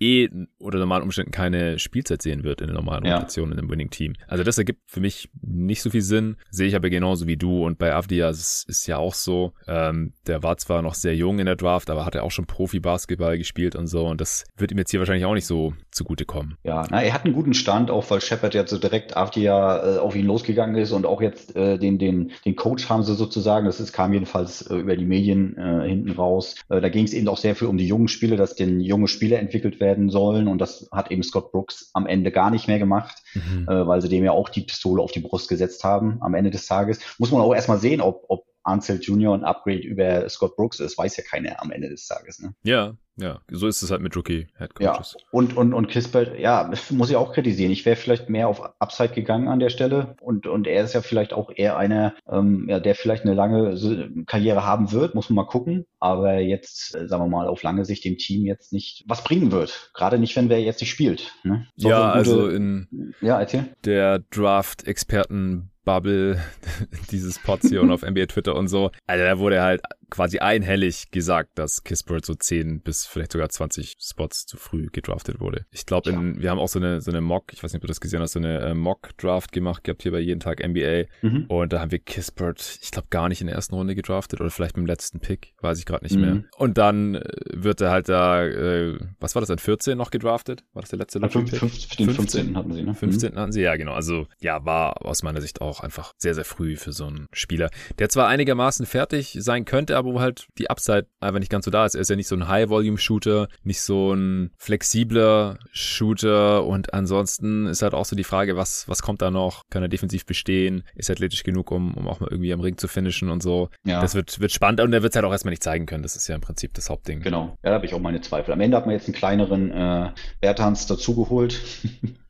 eh unter normalen Umständen keine Spielzeit sehen wird in der normalen Ja. Rotation in einem Winning-Team. Also das ergibt für mich nicht so viel Sinn. Sehe ich aber genauso wie du. Und bei Avdia ist, ist ja auch so, ähm, der war zwar noch sehr jung in der Draft, aber hat er auch schon Profi-Basketball gespielt und so. Und das wird ihm jetzt hier wahrscheinlich auch nicht so zugutekommen. Ja, na, er hat einen guten Stand, auch weil Shepard jetzt so direkt ja äh, auf ihn losgegangen ist und auch jetzt äh, den, den, den Coach haben sie sozusagen, das ist, kam jedenfalls äh, über die Medien äh, hinten raus. Äh, da ging es eben auch sehr viel um die jungen Spiele, dass denn junge Spiele entwickelt werden sollen und das hat eben Scott Brooks am Ende gar nicht mehr gemacht, äh, weil sie dem ja auch die Pistole auf die Brust gesetzt haben am Ende des Tages. Muss man auch erstmal sehen, ob, ob Ansel Jr. ein Upgrade über Scott Brooks ist, weiß ja keiner am Ende des Tages. Ne? Ja, ja. So ist es halt mit Rookie-Head-Coaches. Ja, und, und, und Kispert, ja, muss ich auch kritisieren. Ich wäre vielleicht mehr auf Upside gegangen an der Stelle. Und, und er ist ja vielleicht auch eher einer, ähm, ja, der vielleicht eine lange Karriere haben wird, muss man mal gucken. Aber jetzt, äh, sagen wir mal, auf lange Sicht dem Team jetzt nicht was bringen wird. Gerade nicht, wenn wer jetzt nicht spielt. Ne? So Ja, gute- also in ja, erzähl. der Draft-Experten-Bubble dieses Pods hier und auf NBA Twitter und so. Also da wurde halt quasi einhellig gesagt, dass Kispert so 10 bis vielleicht sogar 20 Spots zu früh gedraftet wurde. Ich glaube, in wir haben auch so eine, so eine Mock, ich weiß nicht, ob du das gesehen hast, so eine äh, Mock-Draft gemacht gehabt hier bei jeden Tag NBA. Mhm. Und da haben wir Kispert, ich glaube, gar nicht in der ersten Runde gedraftet oder vielleicht mit dem letzten Pick, weiß ich gerade nicht Mhm. mehr. Und dann äh, wird er halt da, äh, was war das, an 14 noch gedraftet? War das der letzte Lottery-Pick? fünf, den 15. hatten sie, ne? 15. hatten sie, ja, genau. Also, ja, war aus meiner Sicht auch einfach sehr, sehr früh für so einen Spieler, der zwar einigermaßen fertig sein könnte, aber wo halt die Upside einfach nicht ganz so da ist. Er ist ja nicht so ein High-Volume-Shooter, nicht so ein flexibler Shooter und ansonsten ist halt auch so die Frage, was, was kommt da noch? Kann er defensiv bestehen? Ist er athletisch genug, um, um auch mal irgendwie am Ring zu finishen und so? Ja. Das wird, wird spannend und er wird es halt auch erstmal nicht zeigen können. Das ist ja im Prinzip das Hauptding. Genau, ja, da habe ich auch meine Zweifel. Am Ende hat man jetzt einen kleineren äh, Bertans dazugeholt.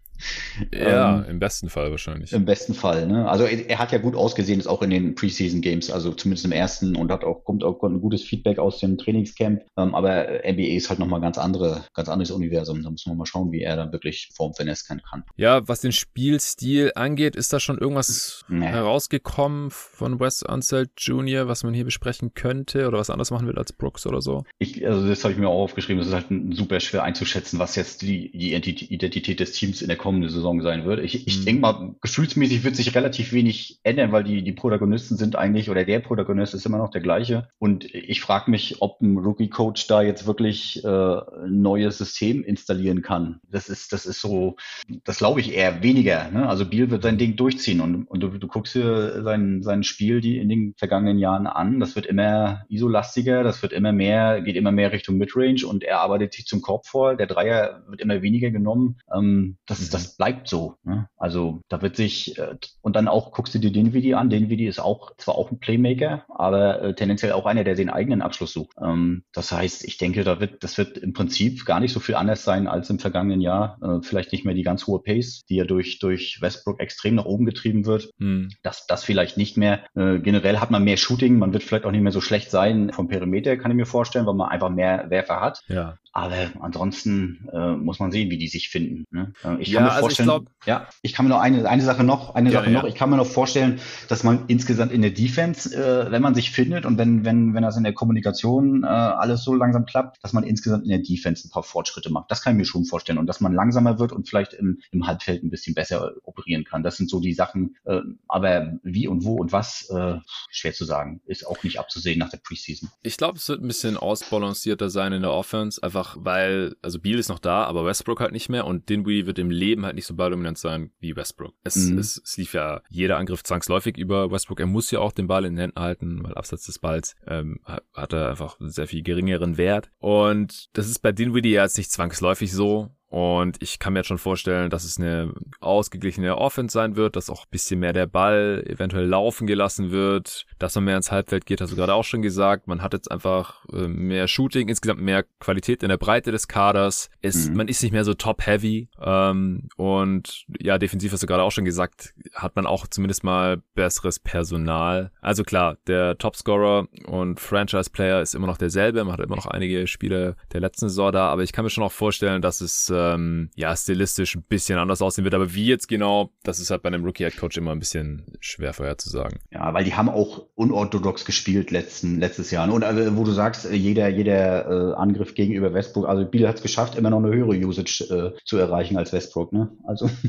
Ja, Ähm, im besten Fall wahrscheinlich. Im besten Fall, ne? Also er, er hat ja gut ausgesehen, ist auch in den Preseason Games, also zumindest im ersten und hat auch, kommt auch ein gutes Feedback aus dem Trainingscamp. Ähm, aber NBA ist halt nochmal ganz andere, ganz anderes Universum. Da muss man mal schauen, wie er dann wirklich Form finesse kann. Ja, was den Spielstil angeht, ist da schon irgendwas Nee. herausgekommen von Wes Unseld Jr., was man hier besprechen könnte oder was anders machen will als Brooks oder so? Ich, also das habe ich mir auch aufgeschrieben, das ist halt super schwer einzuschätzen, was jetzt die, die Identi- Identität des Teams in der kommenden Saison sein wird. Ich, ich Mhm. denke mal, gefühlsmäßig wird sich relativ wenig ändern, weil die, die Protagonisten sind eigentlich, oder der Protagonist ist immer noch der gleiche. Und ich frage mich, ob ein Rookie-Coach da jetzt wirklich äh, ein neues System installieren kann. Das ist, das ist so, das glaube ich eher weniger. Ne? Also Biel wird sein Ding durchziehen und, und du, du guckst dir sein, sein Spiel die in den vergangenen Jahren an. Das wird immer isolastiger, das wird immer mehr, geht immer mehr Richtung Midrange und er arbeitet sich zum Korb vor. Der Dreier wird immer weniger genommen. Ähm, das, Mhm. das bleibt so. Ne? Also da wird sich, äh, und dann auch guckst du dir den Video an. Den Video ist auch zwar auch ein Playmaker, aber äh, tendenziell auch einer, der den eigenen Abschluss sucht. Ähm, das heißt, ich denke, da wird, das wird im Prinzip gar nicht so viel anders sein als im vergangenen Jahr. Äh, vielleicht nicht mehr die ganz hohe Pace, die ja durch, durch Westbrook extrem nach oben getrieben wird. Hm. Das, das vielleicht nicht mehr. Äh, generell hat man mehr Shooting, man wird vielleicht auch nicht mehr so schlecht sein vom Perimeter, kann ich mir vorstellen, weil man einfach mehr Werfer hat. Ja. Aber ansonsten äh, muss man sehen, wie die sich finden. Ne? Äh, ich Ja, kann mir also ich vorstellen, glaub- ja, ich kann mir noch eine, eine Sache noch, eine Ja, Sache ja. noch. Ich kann mir noch vorstellen, dass man insgesamt in der Defense, äh, wenn man sich findet und wenn, wenn, wenn das in der Kommunikation äh, alles so langsam klappt, dass man insgesamt in der Defense ein paar Fortschritte macht. Das kann ich mir schon vorstellen. Und dass man langsamer wird und vielleicht im, im Halbfeld ein bisschen besser operieren kann. Das sind so die Sachen. Äh, aber wie und wo und was, äh, schwer zu sagen. Ist auch nicht abzusehen nach der Preseason. Ich glaube, es wird ein bisschen ausbalancierter sein in der Offense, einfach weil, also Beal ist noch da, aber Westbrook halt nicht mehr und Dinwiddie wird im Leben halt nicht so balldominant sein wie Westbrook. Es, Mhm. es, es lief ja jeder Angriff zwangsläufig über Westbrook. Er muss ja auch den Ball in den Händen halten, weil abseits des Balls ähm, hat er einfach sehr viel geringeren Wert. Und das ist bei Dinwiddie ja jetzt nicht zwangsläufig so. Und ich kann mir jetzt schon vorstellen, dass es eine ausgeglichene Offense sein wird, dass auch ein bisschen mehr der Ball eventuell laufen gelassen wird, dass man mehr ins Halbfeld geht, hast du gerade auch schon gesagt. Man hat jetzt einfach äh, mehr Shooting, insgesamt mehr Qualität in der Breite des Kaders. Es, Mhm. Man ist nicht mehr so top-heavy. Ähm, und ja, defensiv hast du gerade auch schon gesagt, hat man auch zumindest mal besseres Personal. Also klar, der Topscorer und Franchise-Player ist immer noch derselbe. Man hat immer noch einige Spieler der letzten Saison da, aber ich kann mir schon auch vorstellen, dass es ähm, ja stilistisch ein bisschen anders aussehen wird. Aber wie jetzt genau, das ist halt bei einem Rookie-Head-Coach immer ein bisschen schwer vorherzusagen. Ja, weil die haben auch unorthodox gespielt letzten, letztes Jahr. Und also, wo du sagst, äh, jeder, jeder äh, Angriff gegenüber Westbrook, also Biel hat es geschafft, immer noch eine höhere Usage äh, zu erreichen als Westbrook, ne? Also.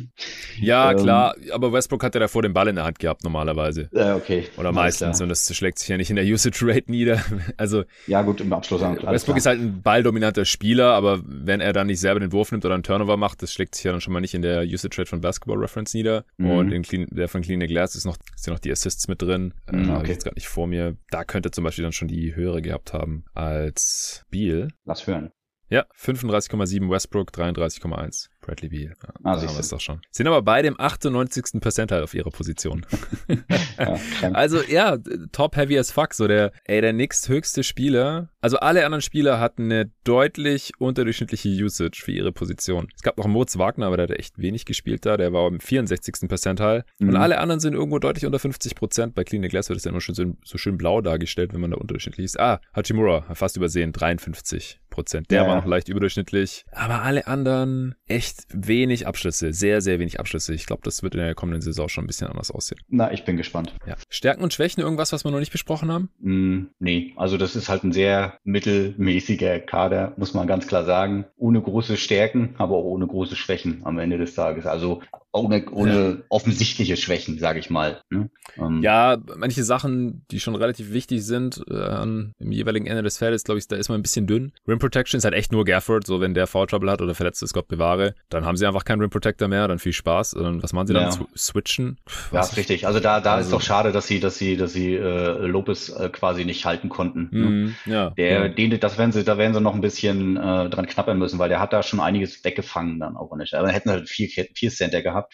Ja, ähm, klar, aber Westbrook hat ja davor den Ball in der Hand gehabt normalerweise. Äh, okay. Oder meistens. Und das schlägt sich ja nicht in der Usage Rate nieder. Also. Ja, gut, im Abschluss. Westbrook ist halt ein balldominanter Spieler, aber wenn er dann nicht selber den Wurf nimmt oder einen Turnover macht, das schlägt sich ja dann schon mal nicht in der Usage Rate von Basketball Reference nieder. Mhm. Und in Clean, der von Clean Glass ist noch, ist ja noch die Assists mit drin. Mhm, äh, okay. Habe ich jetzt gerade nicht vor mir. Da könnte zum Beispiel dann schon die höhere gehabt haben als Beal. Lass hören. Ja, 35,7 Westbrook, 33,1 Bradley Beal. Ja, ah, da haben wir es doch schon. Sind aber beide im 98. Percentile auf ihrer Position. ja, also ja, top heavy as fuck. So der, ey, der nächsthöchste Spieler. Also alle anderen Spieler hatten eine deutlich unterdurchschnittliche Usage für ihre Position. Es gab noch Moritz Wagner, aber der hat echt wenig gespielt da. Der war im 64. Percentile. Mhm. Und alle anderen sind irgendwo deutlich unter 50 Prozent. Bei Clean Glass wird es ja immer schon so, so, schön blau dargestellt, wenn man da unterdurchschnittlich ist. Ah, Hachimura, fast übersehen, 53 Prozent. Der ja. war noch leicht überdurchschnittlich. Aber alle anderen echt wenig Abschlüsse. Sehr, sehr wenig Abschlüsse. Ich glaube, das wird in der kommenden Saison schon ein bisschen anders aussehen. Na, ich bin gespannt. Ja. Stärken und Schwächen, irgendwas, was wir noch nicht besprochen haben? Mm, nee, also das ist halt ein sehr mittelmäßiger Kader, muss man ganz klar sagen. Ohne große Stärken, aber auch ohne große Schwächen am Ende des Tages. Also ohne, ohne ja. offensichtliche Schwächen, sage ich mal. Ne? Ähm, ja, manche Sachen, die schon relativ wichtig sind, äh, an, im jeweiligen Ende des Feldes, glaube ich, da ist man ein bisschen dünn. Rim Protection ist halt echt nur Gafford, so wenn der Foul Trouble hat oder verletzt ist, Gott bewahre, dann haben sie einfach keinen Rim Protector mehr, dann viel Spaß. Und was machen sie dann? Switchen? ja, ist richtig. Also da, da also, ist doch schade, dass sie, dass sie, dass sie äh, Lopez äh, quasi nicht halten konnten. Ne? Mm, ja. Der, ja. Den, das werden sie, da werden sie noch ein bisschen äh, dran knappern müssen, weil der hat da schon einiges weggefangen dann auch nicht. Aber hätten halt vier, vier Center gehabt gehabt.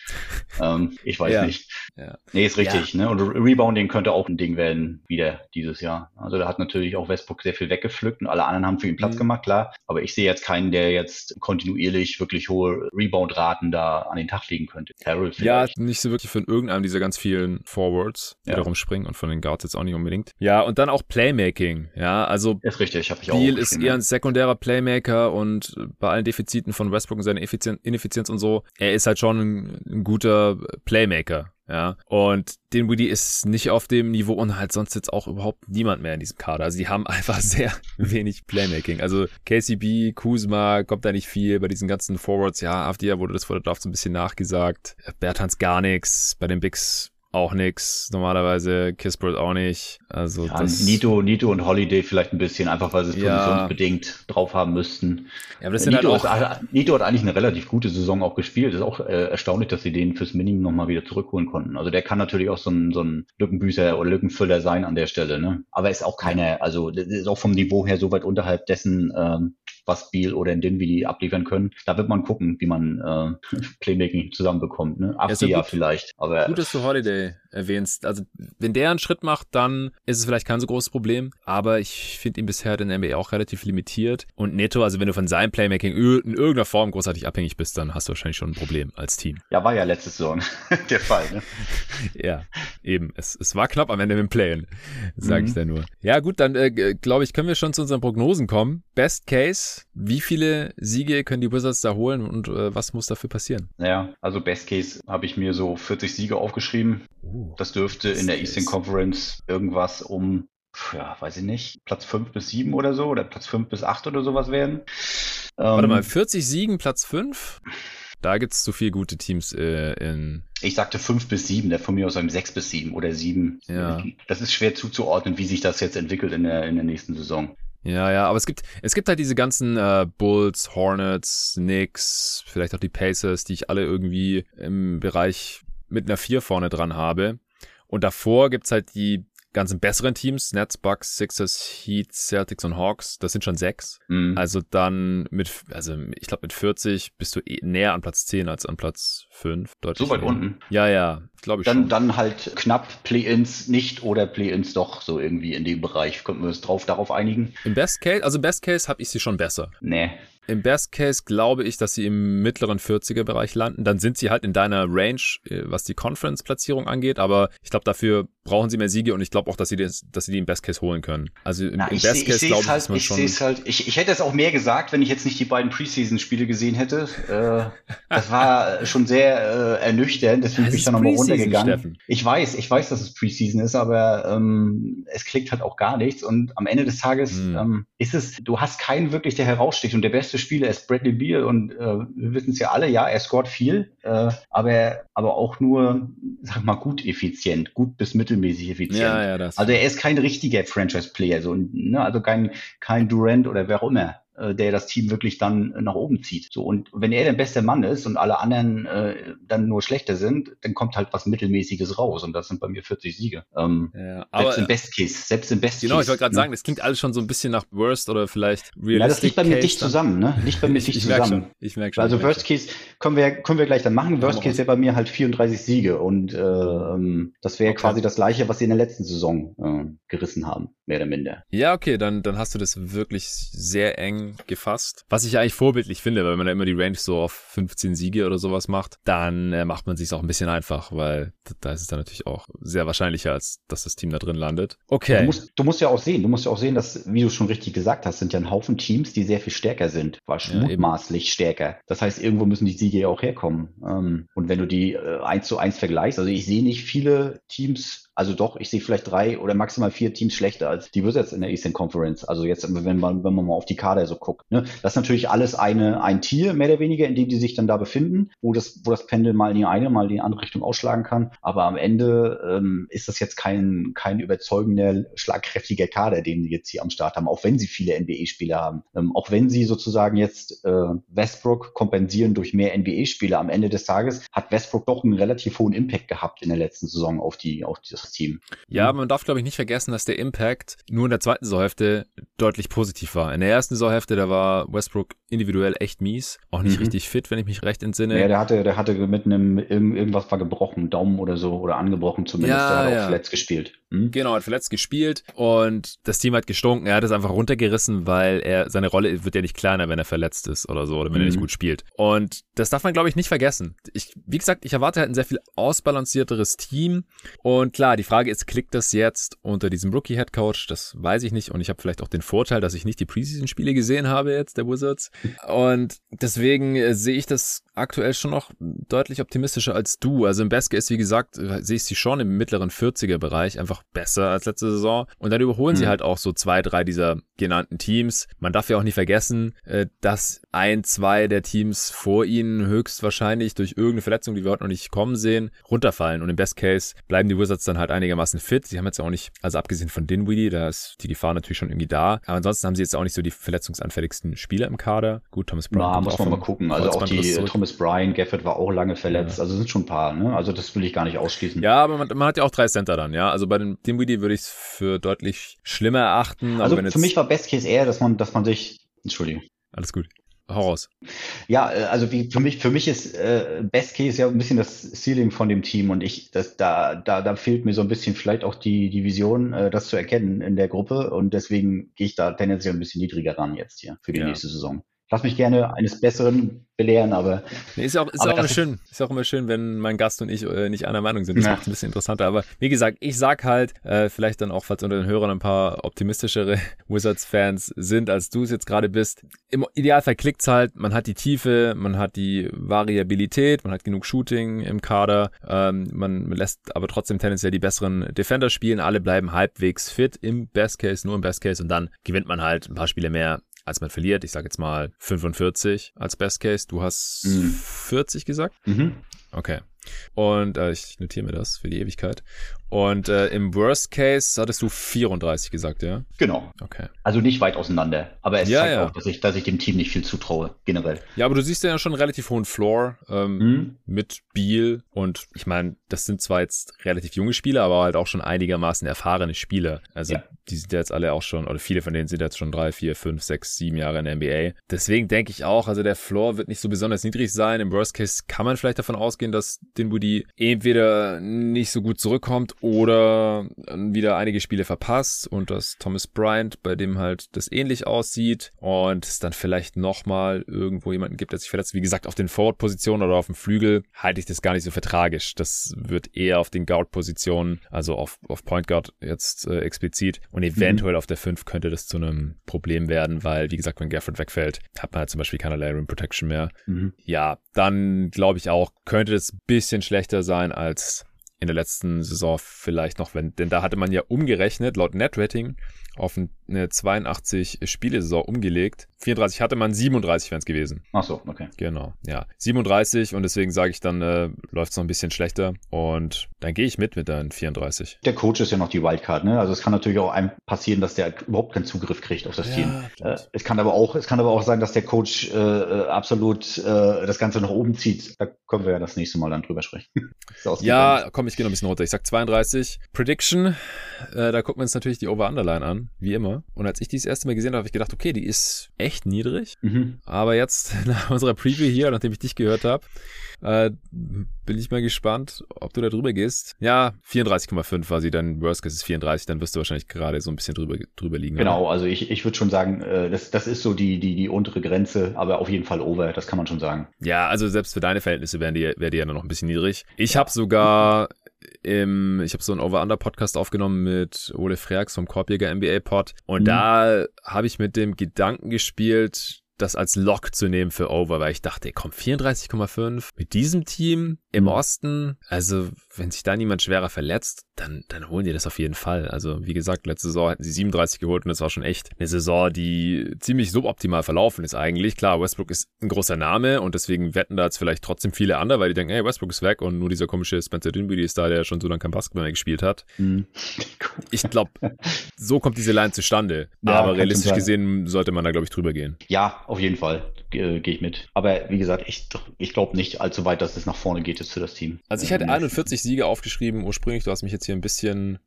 Ähm, ich weiß ja. nicht. Ja. Nee, ist richtig. Ja. Ne? Und Rebounding könnte auch ein Ding werden wieder dieses Jahr. Also da hat natürlich auch Westbrook sehr viel weggepflückt und alle anderen haben für ihn Platz mhm. gemacht, klar. Aber ich sehe jetzt keinen, der jetzt kontinuierlich wirklich hohe Rebound-Raten da an den Tag legen könnte. Vielleicht. Ja, nicht so wirklich von irgendeinem dieser ganz vielen Forwards, die ja. darum springen und von den Guards jetzt auch nicht unbedingt. Ja, und dann auch Playmaking. Ja, also ist richtig, habe ich auch. Beal ist eher ein sekundärer Playmaker und bei allen Defiziten von Westbrook und seiner Ineffizienz und so, er ist halt schon ein ein guter Playmaker. Ja, und den Woody ist nicht auf dem Niveau und halt sonst jetzt auch überhaupt niemand mehr in diesem Kader. Also haben einfach sehr wenig Playmaking. Also KCB, Kuzma, kommt da nicht viel bei diesen ganzen Forwards. Ja, Avdia wurde das vor der Draft so ein bisschen nachgesagt. Bertans gar nichts. Bei den Bigs auch nix. Normalerweise Kispert auch nicht. Also ja, das, Nito, Nito und Holiday vielleicht ein bisschen, einfach weil sie es ja. positionsbedingt drauf haben müssten. Ja, aber das sind Nito, halt auch, ist, Nito hat eigentlich eine relativ gute Saison auch gespielt. Ist auch äh, erstaunlich, dass sie den fürs Minimum nochmal wieder zurückholen konnten. Also der kann natürlich auch so ein, so ein Lückenbüßer oder Lückenfüller sein an der Stelle. Ne? Aber ist auch keine, also ist auch vom Niveau her so weit unterhalb dessen, ähm, was Beal oder in Dinwiddie abliefern können. Da wird man gucken, wie man äh, Playmaking zusammenbekommt. Ne? After ja, vielleicht. Aber gut, dass du Holiday erwähnst. Also wenn der einen Schritt macht, dann ist es vielleicht kein so großes Problem. Aber ich finde ihn bisher in der NBA auch relativ limitiert. Und Neto, also wenn du von seinem Playmaking in irgendeiner Form großartig abhängig bist, dann hast du wahrscheinlich schon ein Problem als Team. Ja, war ja letzte Saison der Fall. Ne? ja, eben. Es, es war knapp am Ende mit dem Playen, sage mhm. ich da nur. Ja gut, dann äh, glaube ich, können wir schon zu unseren Prognosen kommen. Best Case wie viele Siege können die Wizards da holen und äh, was muss dafür passieren? Ja, also Best Case habe ich mir so 40 Siege aufgeschrieben. Uh, das dürfte in der Eastern Conference irgendwas um, ja, weiß ich nicht, Platz 5 bis 7 oder so oder Platz 5 bis 8 oder sowas werden. Warte ähm, mal, 40 Siegen, Platz 5? Da gibt es zu viele gute Teams äh, in. Ich sagte 5 bis 7, der von mir aus einem 6 bis 7 oder 7. Ja. Das ist schwer zuzuordnen, wie sich das jetzt entwickelt in der, in der nächsten Saison. Ja, ja, aber es gibt, es gibt halt diese ganzen äh, Bulls, Hornets, Knicks, vielleicht auch die Pacers, die ich alle irgendwie im Bereich mit einer 4 vorne dran habe. Und davor gibt's halt die ganzen besseren Teams, Nets, Bucks, Sixers, Heat, Celtics und Hawks, das sind schon sechs. Mhm. Also dann mit, also ich glaube mit 40 bist du eh näher an Platz 10 als an Platz 5. So weit unten. Ja, ja, glaube ich dann, schon. Dann halt knapp Play-ins nicht oder Play-ins doch so irgendwie in dem Bereich. Könnten wir uns drauf, darauf einigen? Im Best Case, also im Best Case habe ich sie schon besser. Nee. Im Best Case glaube ich, dass sie im mittleren 40er Bereich landen. Dann sind sie halt in deiner Range, äh, was die Conference-Platzierung angeht. Aber ich glaube, dafür brauchen sie mehr Siege und ich glaube auch, dass sie, das, dass sie die im Best Case holen können. Also im, Na, im ich Best seh- Case glaube ich, halt, ist man ich schon. halt, ich, ich hätte es auch mehr gesagt, wenn ich jetzt nicht die beiden Preseason-Spiele gesehen hätte. Äh, das war schon sehr äh, ernüchternd, deswegen Es bin ich da nochmal runtergegangen. Steffen. Ich weiß, ich weiß, dass es Preseason ist, aber ähm, es klickt halt auch gar nichts und am Ende des Tages Hm. ähm, ist es, du hast keinen wirklich, der heraussticht und der beste Spieler ist Bradley Beal und äh, wir wissen es ja alle, ja, er scoret viel, äh, aber, aber auch nur, sag mal, gut effizient, gut bis mittelmäßig effizient. Ja, ja, das. Also er ist kein richtiger Franchise-Player, so, ne, also kein, kein Durant oder wer auch immer, der das Team wirklich dann nach oben zieht. So und wenn er der beste Mann ist und alle anderen äh, dann nur schlechter sind, dann kommt halt was Mittelmäßiges raus und das sind bei mir 40 Siege. Ähm, ja, aber selbst im Best Case, selbst im Best genau, Case. ich wollte gerade ne? sagen, das klingt alles schon so ein bisschen nach Worst oder vielleicht Ja, Realistic das liegt bei mir dicht zusammen, ne? Liegt bei mir Ich, dicht zusammen. schon. Ich merke schon. Also Worst Case können wir, können wir gleich dann machen. Worst Case wäre bei mir halt 34 Siege und äh, ähm, das wäre Okay. quasi das gleiche, was sie in der letzten Saison äh, gerissen haben, mehr oder minder. Ja, okay, dann, dann hast du das wirklich sehr eng gefasst. Was ich eigentlich vorbildlich finde, weil man da immer die Range so auf 15 Siege oder sowas macht, dann äh, macht man sich auch ein bisschen einfach, weil da- ist es dann natürlich auch sehr wahrscheinlicher, als dass das Team da drin landet. Du Okay. musst, du musst ja auch sehen, du musst ja auch sehen, dass, wie du schon richtig gesagt hast, sind ja ein Haufen Teams, die sehr viel stärker sind, war Ja, stärker. Das heißt, irgendwo müssen die Siege ja auch herkommen. Ähm, und wenn du die äh, eins zu eins vergleichst, also ich sehe nicht viele Teams, also doch, ich sehe vielleicht drei oder maximal vier Teams schlechter als die Wizards in der Eastern Conference. Also jetzt, wenn man, wenn man mal auf die Kader so guckt. Ne? Das ist natürlich alles eine, ein Tier, mehr oder weniger, in dem die sich dann da befinden, wo das, wo das Pendel mal in die eine, mal in die andere Richtung ausschlagen kann. Aber am Ende ähm, ist das jetzt kein, kein überzeugender, schlagkräftiger Kader, den sie jetzt hier am Start haben, auch wenn sie viele NBA-Spieler haben. Ähm, auch wenn sie sozusagen jetzt äh, Westbrook kompensieren durch mehr NBA-Spieler. Am Ende des Tages hat Westbrook doch einen relativ hohen Impact gehabt in der letzten Saison auf die, auf dieses Team. Ja, aber man darf, glaube ich, nicht vergessen, dass der Impact nur in der zweiten Saisonhälfte deutlich positiv war. In der ersten Saisonhälfte, da war Westbrook individuell echt mies, auch nicht Mhm. richtig fit, wenn ich mich recht entsinne. Ja, der hatte, der hatte mit einem, irgend, irgendwas war gebrochen, Daumen oder so, oder angebrochen zumindest, Ja, der hat auch ja. verletzt gespielt. Hm? Genau, hat verletzt gespielt und das Team hat gestunken. Er hat es einfach runtergerissen, weil er seine Rolle wird ja nicht kleiner, wenn er verletzt ist oder so oder wenn er nicht Mhm. gut spielt. Und das darf man, glaube ich, nicht vergessen. Ich, wie gesagt, ich erwarte halt ein sehr viel ausbalancierteres Team. Und klar, die Frage ist, klickt das jetzt unter diesem Rookie-Head Coach? Das weiß ich nicht. Und ich habe vielleicht auch den Vorteil, dass ich nicht die Preseason-Spiele gesehen habe jetzt der Wizards. Und deswegen äh, sehe ich das aktuell schon noch deutlich optimistischer als du. Also im Best Case, wie gesagt, äh, sehe ich sie schon im mittleren 40er-Bereich einfach besser als letzte Saison. Und dann überholen sie Mhm. halt auch so zwei, drei dieser genannten Teams. Man darf ja auch nicht vergessen, äh, dass ein, zwei der Teams vor ihnen höchstwahrscheinlich durch irgendeine Verletzung, die wir heute noch nicht kommen sehen, runterfallen. Und im Best Case bleiben die Wizards dann halt einigermaßen fit. Sie haben jetzt auch nicht, also abgesehen von Dinwiddie, da ist die Gefahr natürlich schon irgendwie da. Aber ansonsten haben sie jetzt auch nicht so die verletzungsanfälligsten Spieler im Kader. Gut, Thomas Brown. Na, muss man mal gucken. Also auch die. Thomas Bryan, Gafford war auch lange verletzt. Also sind schon ein paar, ne? Also das will ich gar nicht ausschließen. Ja, aber man, man hat ja auch drei Center dann, ja. Also bei dem Dinwiddie würde ich es für deutlich schlimmer erachten. also wenn für mich war Best Case eher, dass man, dass man sich, Entschuldigung. Alles gut. Hau raus. Ja, äh, also wie für mich, für mich ist äh, Best Case ja ein bisschen das Ceiling von dem Team und ich, das, da, da, da fehlt mir so ein bisschen vielleicht auch die, die Vision, äh, das zu erkennen in der Gruppe und deswegen gehe ich da tendenziell ein bisschen niedriger ran jetzt hier für die Ja. nächste Saison. Lass mich gerne eines Besseren belehren, aber Nee, ist auch, ist auch immer schön. Ist auch immer schön, wenn mein Gast und ich äh, nicht einer Meinung sind. Das Ja. macht es ein bisschen interessanter. Aber wie gesagt, ich sag halt, äh, vielleicht dann auch, falls unter den Hörern ein paar optimistischere Wizards-Fans sind, als du es jetzt gerade bist. Im Idealfall klickt's halt, man hat die Tiefe, man hat die Variabilität, man hat genug Shooting im Kader, ähm, man lässt aber trotzdem tendenziell die besseren Defender spielen, alle bleiben halbwegs fit im Best Case, nur im Best Case und dann gewinnt man halt ein paar Spiele mehr als man verliert. Ich sage jetzt mal 45 als Best Case. Du hast Mhm. 40 gesagt? mhm. Okay. Und äh, ich notiere mir das für die Ewigkeit. Und äh, im Worst Case hattest du 34 gesagt, ja? genau. Okay. Also nicht weit auseinander, aber es Ja, zeigt ja. auch, dass ich, dass ich dem Team nicht viel zutraue, generell. Ja, aber du siehst ja schon einen relativ hohen Floor ähm, Mhm. mit Beal und ich meine, das sind zwar jetzt relativ junge Spieler, aber halt auch schon einigermaßen erfahrene Spieler. Also Ja. die sind ja jetzt alle auch schon, oder viele von denen sind jetzt schon drei, vier, fünf, sechs, sieben Jahre in der NBA. Deswegen denke ich auch, also der Floor wird nicht so besonders niedrig sein. Im Worst Case kann man vielleicht davon ausgehen, dass Dinwiddie entweder nicht so gut zurückkommt oder wieder einige Spiele verpasst und das Thomas Bryant, bei dem halt das ähnlich aussieht und es dann vielleicht nochmal irgendwo jemanden gibt, der sich verletzt. Wie gesagt, auf den Forward-Positionen oder auf dem Flügel halte ich das gar nicht so für tragisch. Das wird eher auf den Guard-Positionen, also auf, auf Point Guard jetzt äh, explizit und eventuell mhm. auf der 5 könnte das zu einem Problem werden, weil, wie gesagt, wenn Gafford wegfällt, hat man halt zum Beispiel keinerlei Rim Protection mehr. Mhm. Ja, dann glaube ich auch, könnte das bisschen schlechter sein als in der letzten Saison vielleicht noch, wenn, denn da hatte man ja umgerechnet, laut Netrating, auf eine 82 Spielesaison umgelegt. 34 hatte man, 37 wären es gewesen. Ach so, okay. Genau, ja. 37 und deswegen sage ich dann, äh, läuft es noch ein bisschen schlechter und dann gehe ich mit mit den 34. Der Coach ist ja noch die Wildcard, ne? Also es kann natürlich auch einem passieren, dass der überhaupt keinen Zugriff kriegt auf das ja, Team. Äh, es kann aber auch, es kann aber auch sein, dass der Coach äh, äh absolut äh, das Ganze nach oben zieht. Da können wir ja das nächste Mal dann drüber sprechen. ja, komm, ich gehe noch ein bisschen runter. Ich sag 32. Prediction, äh, da gucken wir uns natürlich die Over-Underline an, wie immer. Und als ich die das erste Mal gesehen habe, habe ich gedacht, okay, die ist echt niedrig. Mhm. Aber jetzt nach unserer Preview hier, nachdem ich dich gehört habe, äh, bin ich mal gespannt, ob du da drüber gehst. Ja, 34,5 war sie, dann Worst Case ist 34, dann wirst du wahrscheinlich gerade so ein bisschen drüber, drüber liegen. Genau, oder? also ich, ich würde schon sagen, äh, das, das ist so die, die, die untere Grenze, aber auf jeden Fall over, das kann man schon sagen. Ja, also selbst für deine Verhältnisse wären die, wäre die ja noch ein bisschen niedrig. Ich ja. habe sogar im, ich habe so einen Over-Under-Podcast aufgenommen mit Ole Freaks vom Korbjäger NBA-Pod und mhm. da habe ich mit dem Gedanken gespielt, das als Lock zu nehmen für Over, weil ich dachte, komm, 34,5 mit diesem Team im mhm. Osten, also wenn sich da niemand schwerer verletzt, dann, dann holen die das auf jeden Fall. Also wie gesagt, letzte Saison hatten sie 37 geholt und das war schon echt eine Saison, die ziemlich suboptimal verlaufen ist eigentlich. Klar, Westbrook ist ein großer Name und deswegen wetten da jetzt vielleicht trotzdem viele andere, weil die denken, hey, Westbrook ist weg und nur dieser komische Spencer Dinwiddie ist da, der schon so lange kein Basketball mehr gespielt hat. Mhm. Ich glaube, so kommt diese Line zustande. Ja, Aber realistisch gesehen sollte man da, glaube ich, drüber gehen. Ja, auf jeden Fall äh, gehe ich mit. Aber wie gesagt, ich, ich glaube nicht allzu weit, dass es nach vorne geht jetzt für das Team. Also ich hatte 41 Siege aufgeschrieben ursprünglich. Du hast mich jetzt hier ein bisschen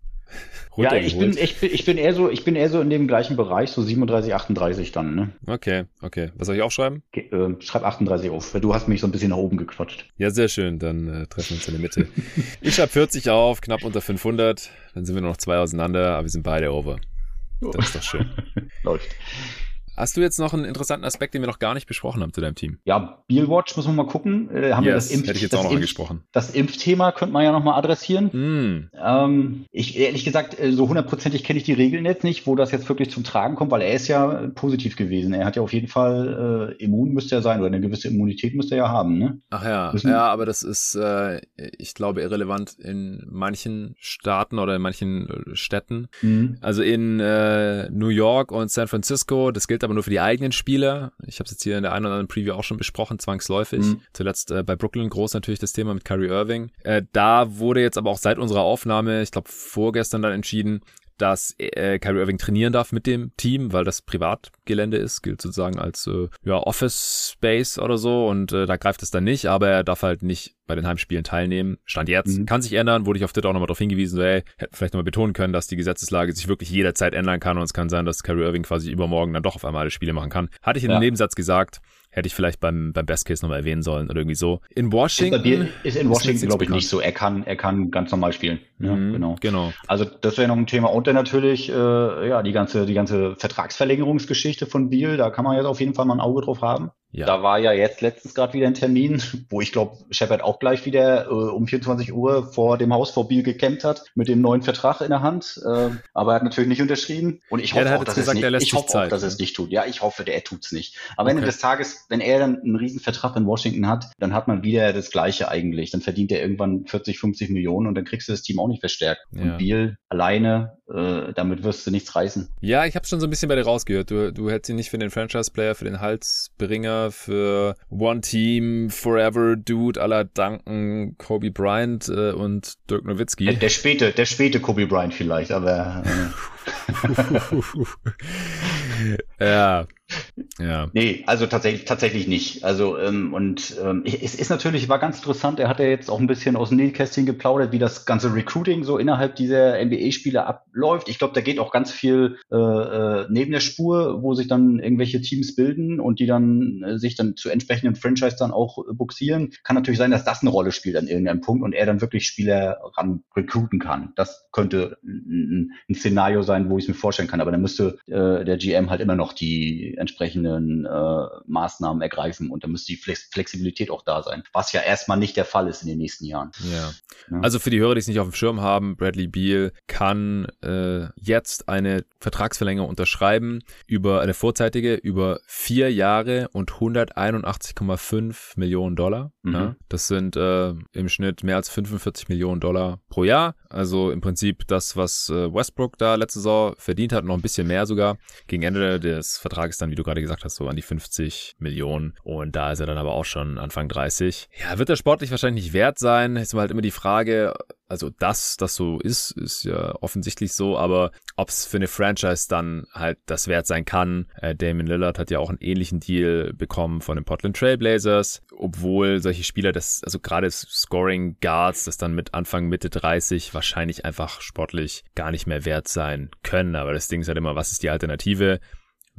ja, ich bin, ich, bin, ich bin eher so, ich bin eher so in dem gleichen Bereich, so 37, 38 dann, ne? Okay, okay. Was soll ich aufschreiben? Okay, äh, schreib 38 auf, weil du hast mich so ein bisschen nach oben gequatscht. Ja, sehr schön. Dann äh, treffen wir uns in der Mitte. ich schreibe 40 auf, knapp unter 500. Dann sind wir nur noch zwei auseinander, aber wir sind beide over. Das ist doch schön. Läuft. Hast du jetzt noch einen interessanten Aspekt, den wir noch gar nicht besprochen haben zu deinem Team? Ja, Bealwatch muss man mal gucken. Äh, haben yes, wir das Impf hätte ich jetzt auch noch Impf angesprochen. Das Impfthema könnte man ja noch mal adressieren. Mm. Ähm, ich ehrlich gesagt, äh, so hundertprozentig kenne ich die Regeln jetzt nicht, wo das jetzt wirklich zum Tragen kommt, weil er ist ja positiv gewesen. Er hat ja auf jeden Fall äh, immun müsste er sein oder eine gewisse Immunität müsste er ja haben. Ne? Ach ja, Müssen ja, aber das ist, äh, ich glaube, irrelevant in manchen Staaten oder in manchen äh, Städten. Mm. Also in äh, New York und San Francisco, das gilt aber nur für die eigenen Spieler. Ich habe es jetzt hier in der einen oder anderen Preview auch schon besprochen, zwangsläufig. Mhm. Zuletzt äh, bei Brooklyn groß natürlich das Thema mit Kyrie Irving. Äh, da wurde jetzt aber auch seit unserer Aufnahme, ich glaube vorgestern dann entschieden, dass äh, Kyrie Irving trainieren darf mit dem Team, weil das Privatgelände ist, gilt sozusagen als äh, ja, Office Space oder so und äh, da greift es dann nicht, aber er darf halt nicht bei den Heimspielen teilnehmen. Stand jetzt, mhm. kann sich ändern, wurde ich auf Twitter auch nochmal darauf hingewiesen, so, hey, hätte vielleicht nochmal betonen können, dass die Gesetzeslage sich wirklich jederzeit ändern kann und es kann sein, dass Kyrie Irving quasi übermorgen dann doch auf einmal alle Spiele machen kann. Hatte ich in ja. einem Nebensatz gesagt, Hätte ich vielleicht beim, beim Best Case nochmal erwähnen sollen oder irgendwie so. In Washington. Ist, in Washington, glaube ich, nicht so. Er kann, er kann ganz normal spielen. Ja, mhm, genau. genau. Also, das wäre noch ein Thema. Und dann natürlich, äh, ja, die ganze, die ganze Vertragsverlängerungsgeschichte von Biel. Da kann man jetzt auf jeden Fall mal ein Auge drauf haben. Ja. Da war ja jetzt letztens gerade wieder ein Termin, wo ich glaube, Shepard auch gleich wieder äh, um 24 Uhr vor dem Haus vor Biel gekämpft hat mit dem neuen Vertrag in der Hand. Äh, aber er hat natürlich nicht unterschrieben. Und ich hoffe ja, auch, dass, gesagt, es nicht, ich hoffe Zeit, auch, dass es nicht tut. Ja, ich hoffe, der tut's nicht. Aber okay. Ende des Tages, wenn er dann einen riesen Vertrag in Washington hat, dann hat man wieder das Gleiche eigentlich. Dann verdient er irgendwann 40, 50 Millionen und dann kriegst du das Team auch nicht verstärkt. Ja. Und Biel alleine, äh, damit wirst du nichts reißen. Ja, ich habe schon so ein bisschen bei dir rausgehört. Du, du hättest ihn nicht für den Franchise-Player, für den Halsbringer, für One Team, Forever Dude aller Duncan, Kobe Bryant äh, und Dirk Nowitzki. Der, der, späte, der späte Kobe Bryant vielleicht, aber. Äh. ja. Ja. Nee, also tatsächlich, tatsächlich nicht. Also, ähm, und ähm, es ist natürlich, war ganz interessant, er hat ja jetzt auch ein bisschen aus dem Nähkästchen geplaudert, wie das ganze Recruiting so innerhalb dieser NBA-Spieler abläuft. Ich glaube, da geht auch ganz viel äh, äh, neben der Spur, wo sich dann irgendwelche Teams bilden und die dann äh, sich dann zu entsprechenden Franchise dann auch äh, buxieren. Kann natürlich sein, dass das eine Rolle spielt an irgendeinem Punkt und er dann wirklich Spieler ran recruiten kann. Das könnte ein, ein Szenario sein, wo ich es mir vorstellen kann. Aber dann müsste äh, der GM halt immer noch die entsprechenden äh, Maßnahmen ergreifen und dann müsste die Flex Flexibilität auch da sein. Was ja erstmal nicht der Fall ist in den nächsten Jahren. Ja. ja. Also für die Hörer, die es nicht auf dem Schirm haben, Bradley Beal kann äh, jetzt eine Vertragsverlängerung unterschreiben über eine vorzeitige über vier Jahre und 181,5 Millionen Dollar. Mhm. Ja. Das sind äh, im Schnitt mehr als 45 Millionen Dollar pro Jahr. Also im Prinzip das, was äh, Westbrook da letzte Saison verdient hat, noch ein bisschen mehr sogar. Gegen Ende des Vertrages dann, wie du gerade gesagt hast, so an die 50 Millionen. Und da ist er dann aber auch schon Anfang 30. Ja, wird er sportlich wahrscheinlich nicht wert sein. Ist halt immer die Frage, also dass das so ist, ist ja offensichtlich so, aber ob es für eine Franchise dann halt das wert sein kann. Äh, Damon Lillard hat ja auch einen ähnlichen Deal bekommen von den Portland Trailblazers, obwohl solche Spieler, das, also gerade Scoring Guards, das dann mit Anfang, Mitte 30 wahrscheinlich einfach sportlich gar nicht mehr wert sein können. Aber das Ding ist halt immer, was ist die Alternative?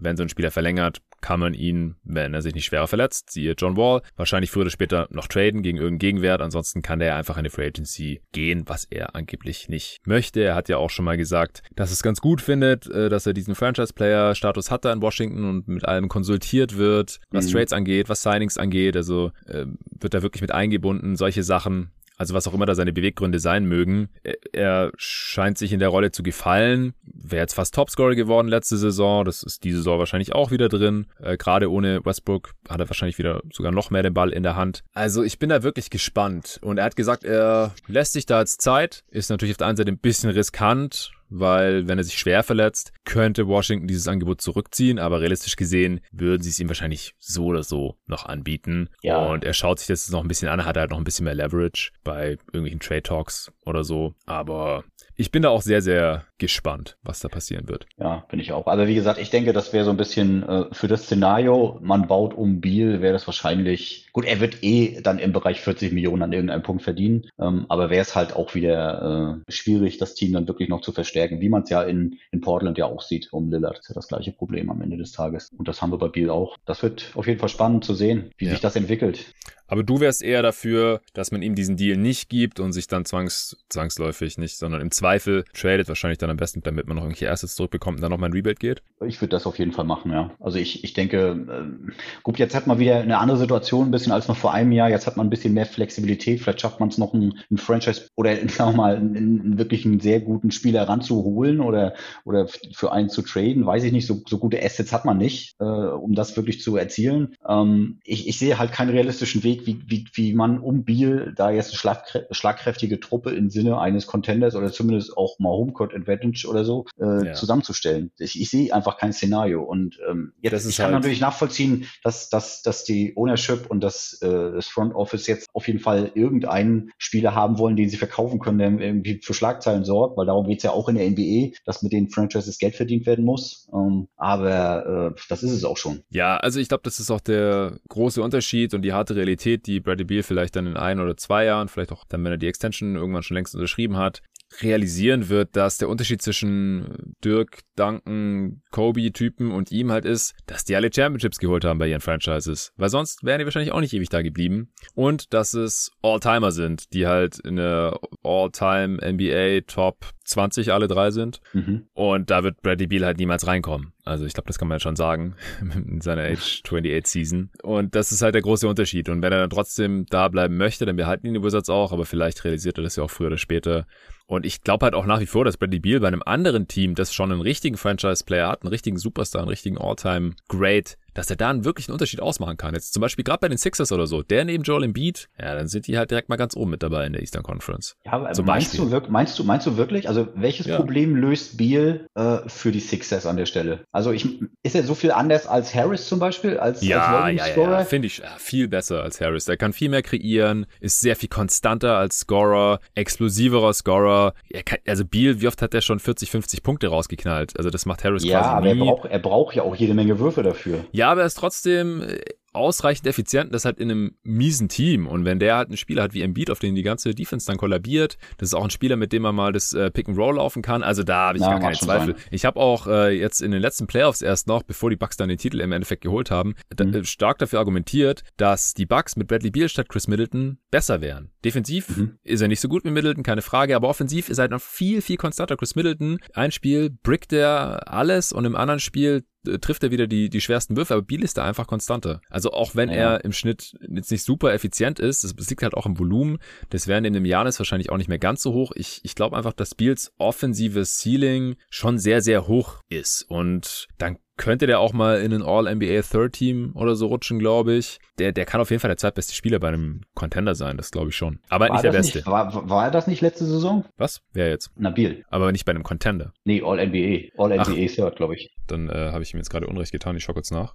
Wenn so ein Spieler verlängert, kann man ihn, wenn er sich nicht schwerer verletzt, siehe John Wall, wahrscheinlich früher oder später noch traden gegen irgendeinen Gegenwert. Ansonsten kann der einfach in die Free Agency gehen, was er angeblich nicht möchte. Er hat ja auch schon mal gesagt, dass es ganz gut findet, äh, dass er diesen Franchise-Player-Status hat da in Washington und mit allem konsultiert wird, was mhm. Trades angeht, was Signings angeht. Also äh, wird er wirklich mit eingebunden, solche Sachen also was auch immer da seine Beweggründe sein mögen. Er scheint sich in der Rolle zu gefallen. Wäre jetzt fast Topscorer geworden letzte Saison. Das ist diese Saison wahrscheinlich auch wieder drin. Äh, Gerade ohne Westbrook hat er wahrscheinlich wieder sogar noch mehr den Ball in der Hand. Also ich bin da wirklich gespannt. Und er hat gesagt, er lässt sich da jetzt Zeit. Ist natürlich auf der einen Seite ein bisschen riskant weil wenn er sich schwer verletzt, könnte Washington dieses Angebot zurückziehen, aber realistisch gesehen würden sie es ihm wahrscheinlich so oder so noch anbieten. Ja. Und er schaut sich das noch ein bisschen an, hat halt noch ein bisschen mehr Leverage bei irgendwelchen Trade Talks oder so. Aber ich bin da auch sehr, sehr gespannt, was da passieren wird. Ja, bin ich auch. Aber wie gesagt, ich denke, das wäre so ein bisschen äh, für das Szenario, man baut um Biel, wäre das wahrscheinlich, gut, er wird eh dann im Bereich 40 Millionen an irgendeinem Punkt verdienen, ähm, aber wäre es halt auch wieder äh, schwierig, das Team dann wirklich noch zu verstärken, wie man es ja in, in Portland ja auch sieht um Lillard. Das ist ja das gleiche Problem am Ende des Tages. Und das haben wir bei Biel auch. Das wird auf jeden Fall spannend zu sehen, wie ja. sich das entwickelt. Aber du wärst eher dafür, dass man ihm diesen Deal nicht gibt und sich dann zwangs, zwangsläufig nicht, sondern im Zweifel tradet wahrscheinlich dann am besten, damit man noch irgendwelche Assets zurückbekommt und dann nochmal ein Rebuild geht? Ich würde das auf jeden Fall machen, ja. Also ich, ich denke, äh, gut, jetzt hat man wieder eine andere Situation ein bisschen als noch vor einem Jahr. Jetzt hat man ein bisschen mehr Flexibilität. Vielleicht schafft man es noch, ein, Franchise oder sagen wir mal, einen, einen wirklich einen sehr guten Spieler ranzuholen oder, oder für einen zu traden. Weiß ich nicht, so, so gute Assets hat man nicht, äh, um das wirklich zu erzielen. Ähm, ich, ich sehe halt keinen realistischen Weg, wie, wie, wie man um Biel da jetzt eine schlagkräftige Truppe im Sinne eines Contenders oder zumindest auch mal Homecourt Advantage oder so äh, ja. zusammenzustellen. Ich, ich sehe einfach kein Szenario. Und ähm, jetzt ich kann halt natürlich nachvollziehen, dass, dass, dass die Ownership und das, äh, das Front Office jetzt auf jeden Fall irgendeinen Spieler haben wollen, den sie verkaufen können, der irgendwie für Schlagzeilen sorgt, weil darum geht's ja auch in der NBA, dass mit den Franchises Geld verdient werden muss. Ähm, aber äh, das ist es auch schon. Ja, also ich glaube, das ist auch der große Unterschied und die harte Realität Qualität, die Bradley Beal vielleicht dann in ein oder zwei Jahren, vielleicht auch dann, wenn er die Extension irgendwann schon längst unterschrieben hat, realisieren wird, dass der Unterschied zwischen Dirk, Duncan, Kobe-Typen und ihm halt ist, dass die alle Championships geholt haben bei ihren Franchises. Weil sonst wären die wahrscheinlich auch nicht ewig da geblieben. Und dass es All-Timer sind, die halt in der All-Time NBA Top 20 alle drei sind. Mhm. Und da wird Bradley Beal halt niemals reinkommen. Also ich glaube, das kann man ja schon sagen in seiner Age 28 Season. Und das ist halt der große Unterschied. Und wenn er dann trotzdem da bleiben möchte, dann behalten ihn die Wizards auch, aber vielleicht realisiert er das ja auch früher oder später. Und ich glaube halt auch nach wie vor, dass Bradley Beal bei einem anderen Team, das schon einen richtigen Franchise-Player hat, einen richtigen Superstar, einen richtigen All-Time-Great, dass er da einen wirklichen Unterschied ausmachen kann. Jetzt zum Beispiel gerade bei den Sixers oder so, der neben Joel Embiid, ja, dann sind die halt direkt mal ganz oben mit dabei in der Eastern Conference. Ja, aber zum meinst Beispiel. du, wirklich, meinst du, meinst du wirklich, also welches ja. Problem löst Beal äh, für die Sixers an der Stelle? Also ich, ist er so viel anders als Harris zum Beispiel, als, ja, als ja, ja, ja, finde ich ja, viel besser als Harris. Der kann viel mehr kreieren, ist sehr viel konstanter als Scorer, explosiverer Scorer. Kann, also Beal, wie oft hat der schon 40, 50 Punkte rausgeknallt? Also das macht Harris ja, quasi aber nie. er braucht, er braucht ja auch jede Menge Würfe dafür. Ja, Ja, aber er ist trotzdem äh, ausreichend effizient, das halt in einem miesen Team. Und wenn der halt einen Spieler hat wie Embiid, auf den die ganze Defense dann kollabiert, das ist auch ein Spieler, mit dem man mal das äh, Pick and Roll laufen kann. Also da habe ich ja, gar keine Zweifel. Sein. Ich habe auch äh, jetzt in den letzten Playoffs erst noch, bevor die Bucks dann den Titel im Endeffekt geholt haben, mhm. da, stark dafür argumentiert, dass die Bucks mit Bradley Beal statt Chris Middleton besser wären. Defensiv mhm. ist er nicht so gut wie Middleton, keine Frage, aber offensiv ist er halt noch viel, viel konstanter. Chris Middleton, ein Spiel brickt er alles und im anderen Spiel äh, trifft er wieder die, die schwersten Würfe, aber Biel ist da einfach konstanter. Also auch wenn ja. er im Schnitt jetzt nicht super effizient ist, das liegt halt auch im Volumen, das wäre in dem Janis wahrscheinlich auch nicht mehr ganz so hoch. Ich, ich glaube einfach, dass Biels offensives Ceiling schon sehr, sehr hoch ist und dann könnte der auch mal in ein All-NBA Third Team oder so rutschen, glaube ich. Der, der kann auf jeden Fall der zweitbeste Spieler bei einem Contender sein, das glaube ich schon. Aber war nicht der Beste. Nicht, war, war er das nicht letzte Saison? Was? Wer jetzt? Nabil. Aber nicht bei einem Contender. Nee, All-NBA. All-NBA Third, glaube ich. Dann äh, habe ich ihm jetzt gerade Unrecht getan, ich schaue kurz nach.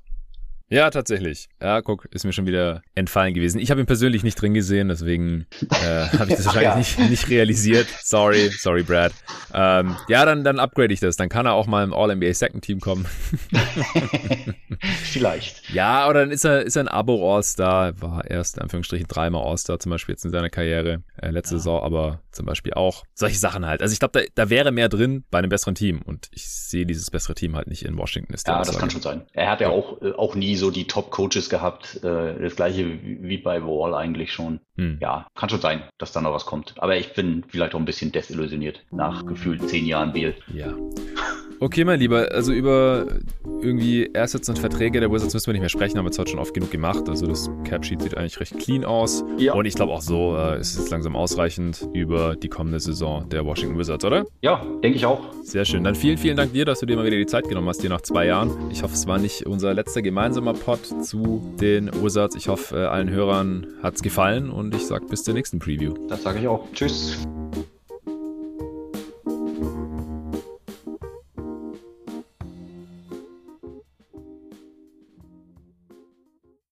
Ja, tatsächlich. Ja, guck, ist mir schon wieder entfallen gewesen. Ich habe ihn persönlich nicht drin gesehen, deswegen äh, habe ich das wahrscheinlich ja. nicht, nicht realisiert. Sorry, sorry, Brad. Ähm, ja, dann, dann upgrade ich das. Dann kann er auch mal im All-NBA Second Team kommen. Vielleicht. Ja, oder dann ist er, ist er ein Abo-All-Star. War erst in Anführungsstrichen dreimal All-Star zum Beispiel jetzt in seiner Karriere. Äh, letzte ja. Saison aber zum Beispiel auch. Solche Sachen halt. Also ich glaube, da, da wäre mehr drin bei einem besseren Team. Und ich sehe dieses bessere Team halt nicht in Washington. Ist ja, das kann schon sein. Er hat ja, ja. auch, äh, auch nie so die Top-Coaches gehabt. Äh, das gleiche wie bei Wall eigentlich schon. Hm. Ja, kann schon sein, dass da noch was kommt. Aber ich bin vielleicht auch ein bisschen desillusioniert nach gefühlt zehn Jahren Biel. Ja. Okay, mein Lieber, also über irgendwie Assets und Verträge der Wizards müssen wir nicht mehr sprechen, haben wir zwar schon oft genug gemacht. Also das Cap-Sheet sieht eigentlich recht clean aus. Ja. Und ich glaube auch so äh, ist es langsam ausreichend über die kommende Saison der Washington Wizards, oder? Ja, denke ich auch. Sehr schön. Dann vielen, vielen Dank dir, dass du dir mal wieder die Zeit genommen hast, dir nach zwei Jahren. Ich hoffe, es war nicht unser letzter gemeinsamer Pod zu den Wizards. Ich hoffe, äh, allen Hörern hat es gefallen und ich sage bis zur nächsten Preview. Das sage ich auch. Tschüss.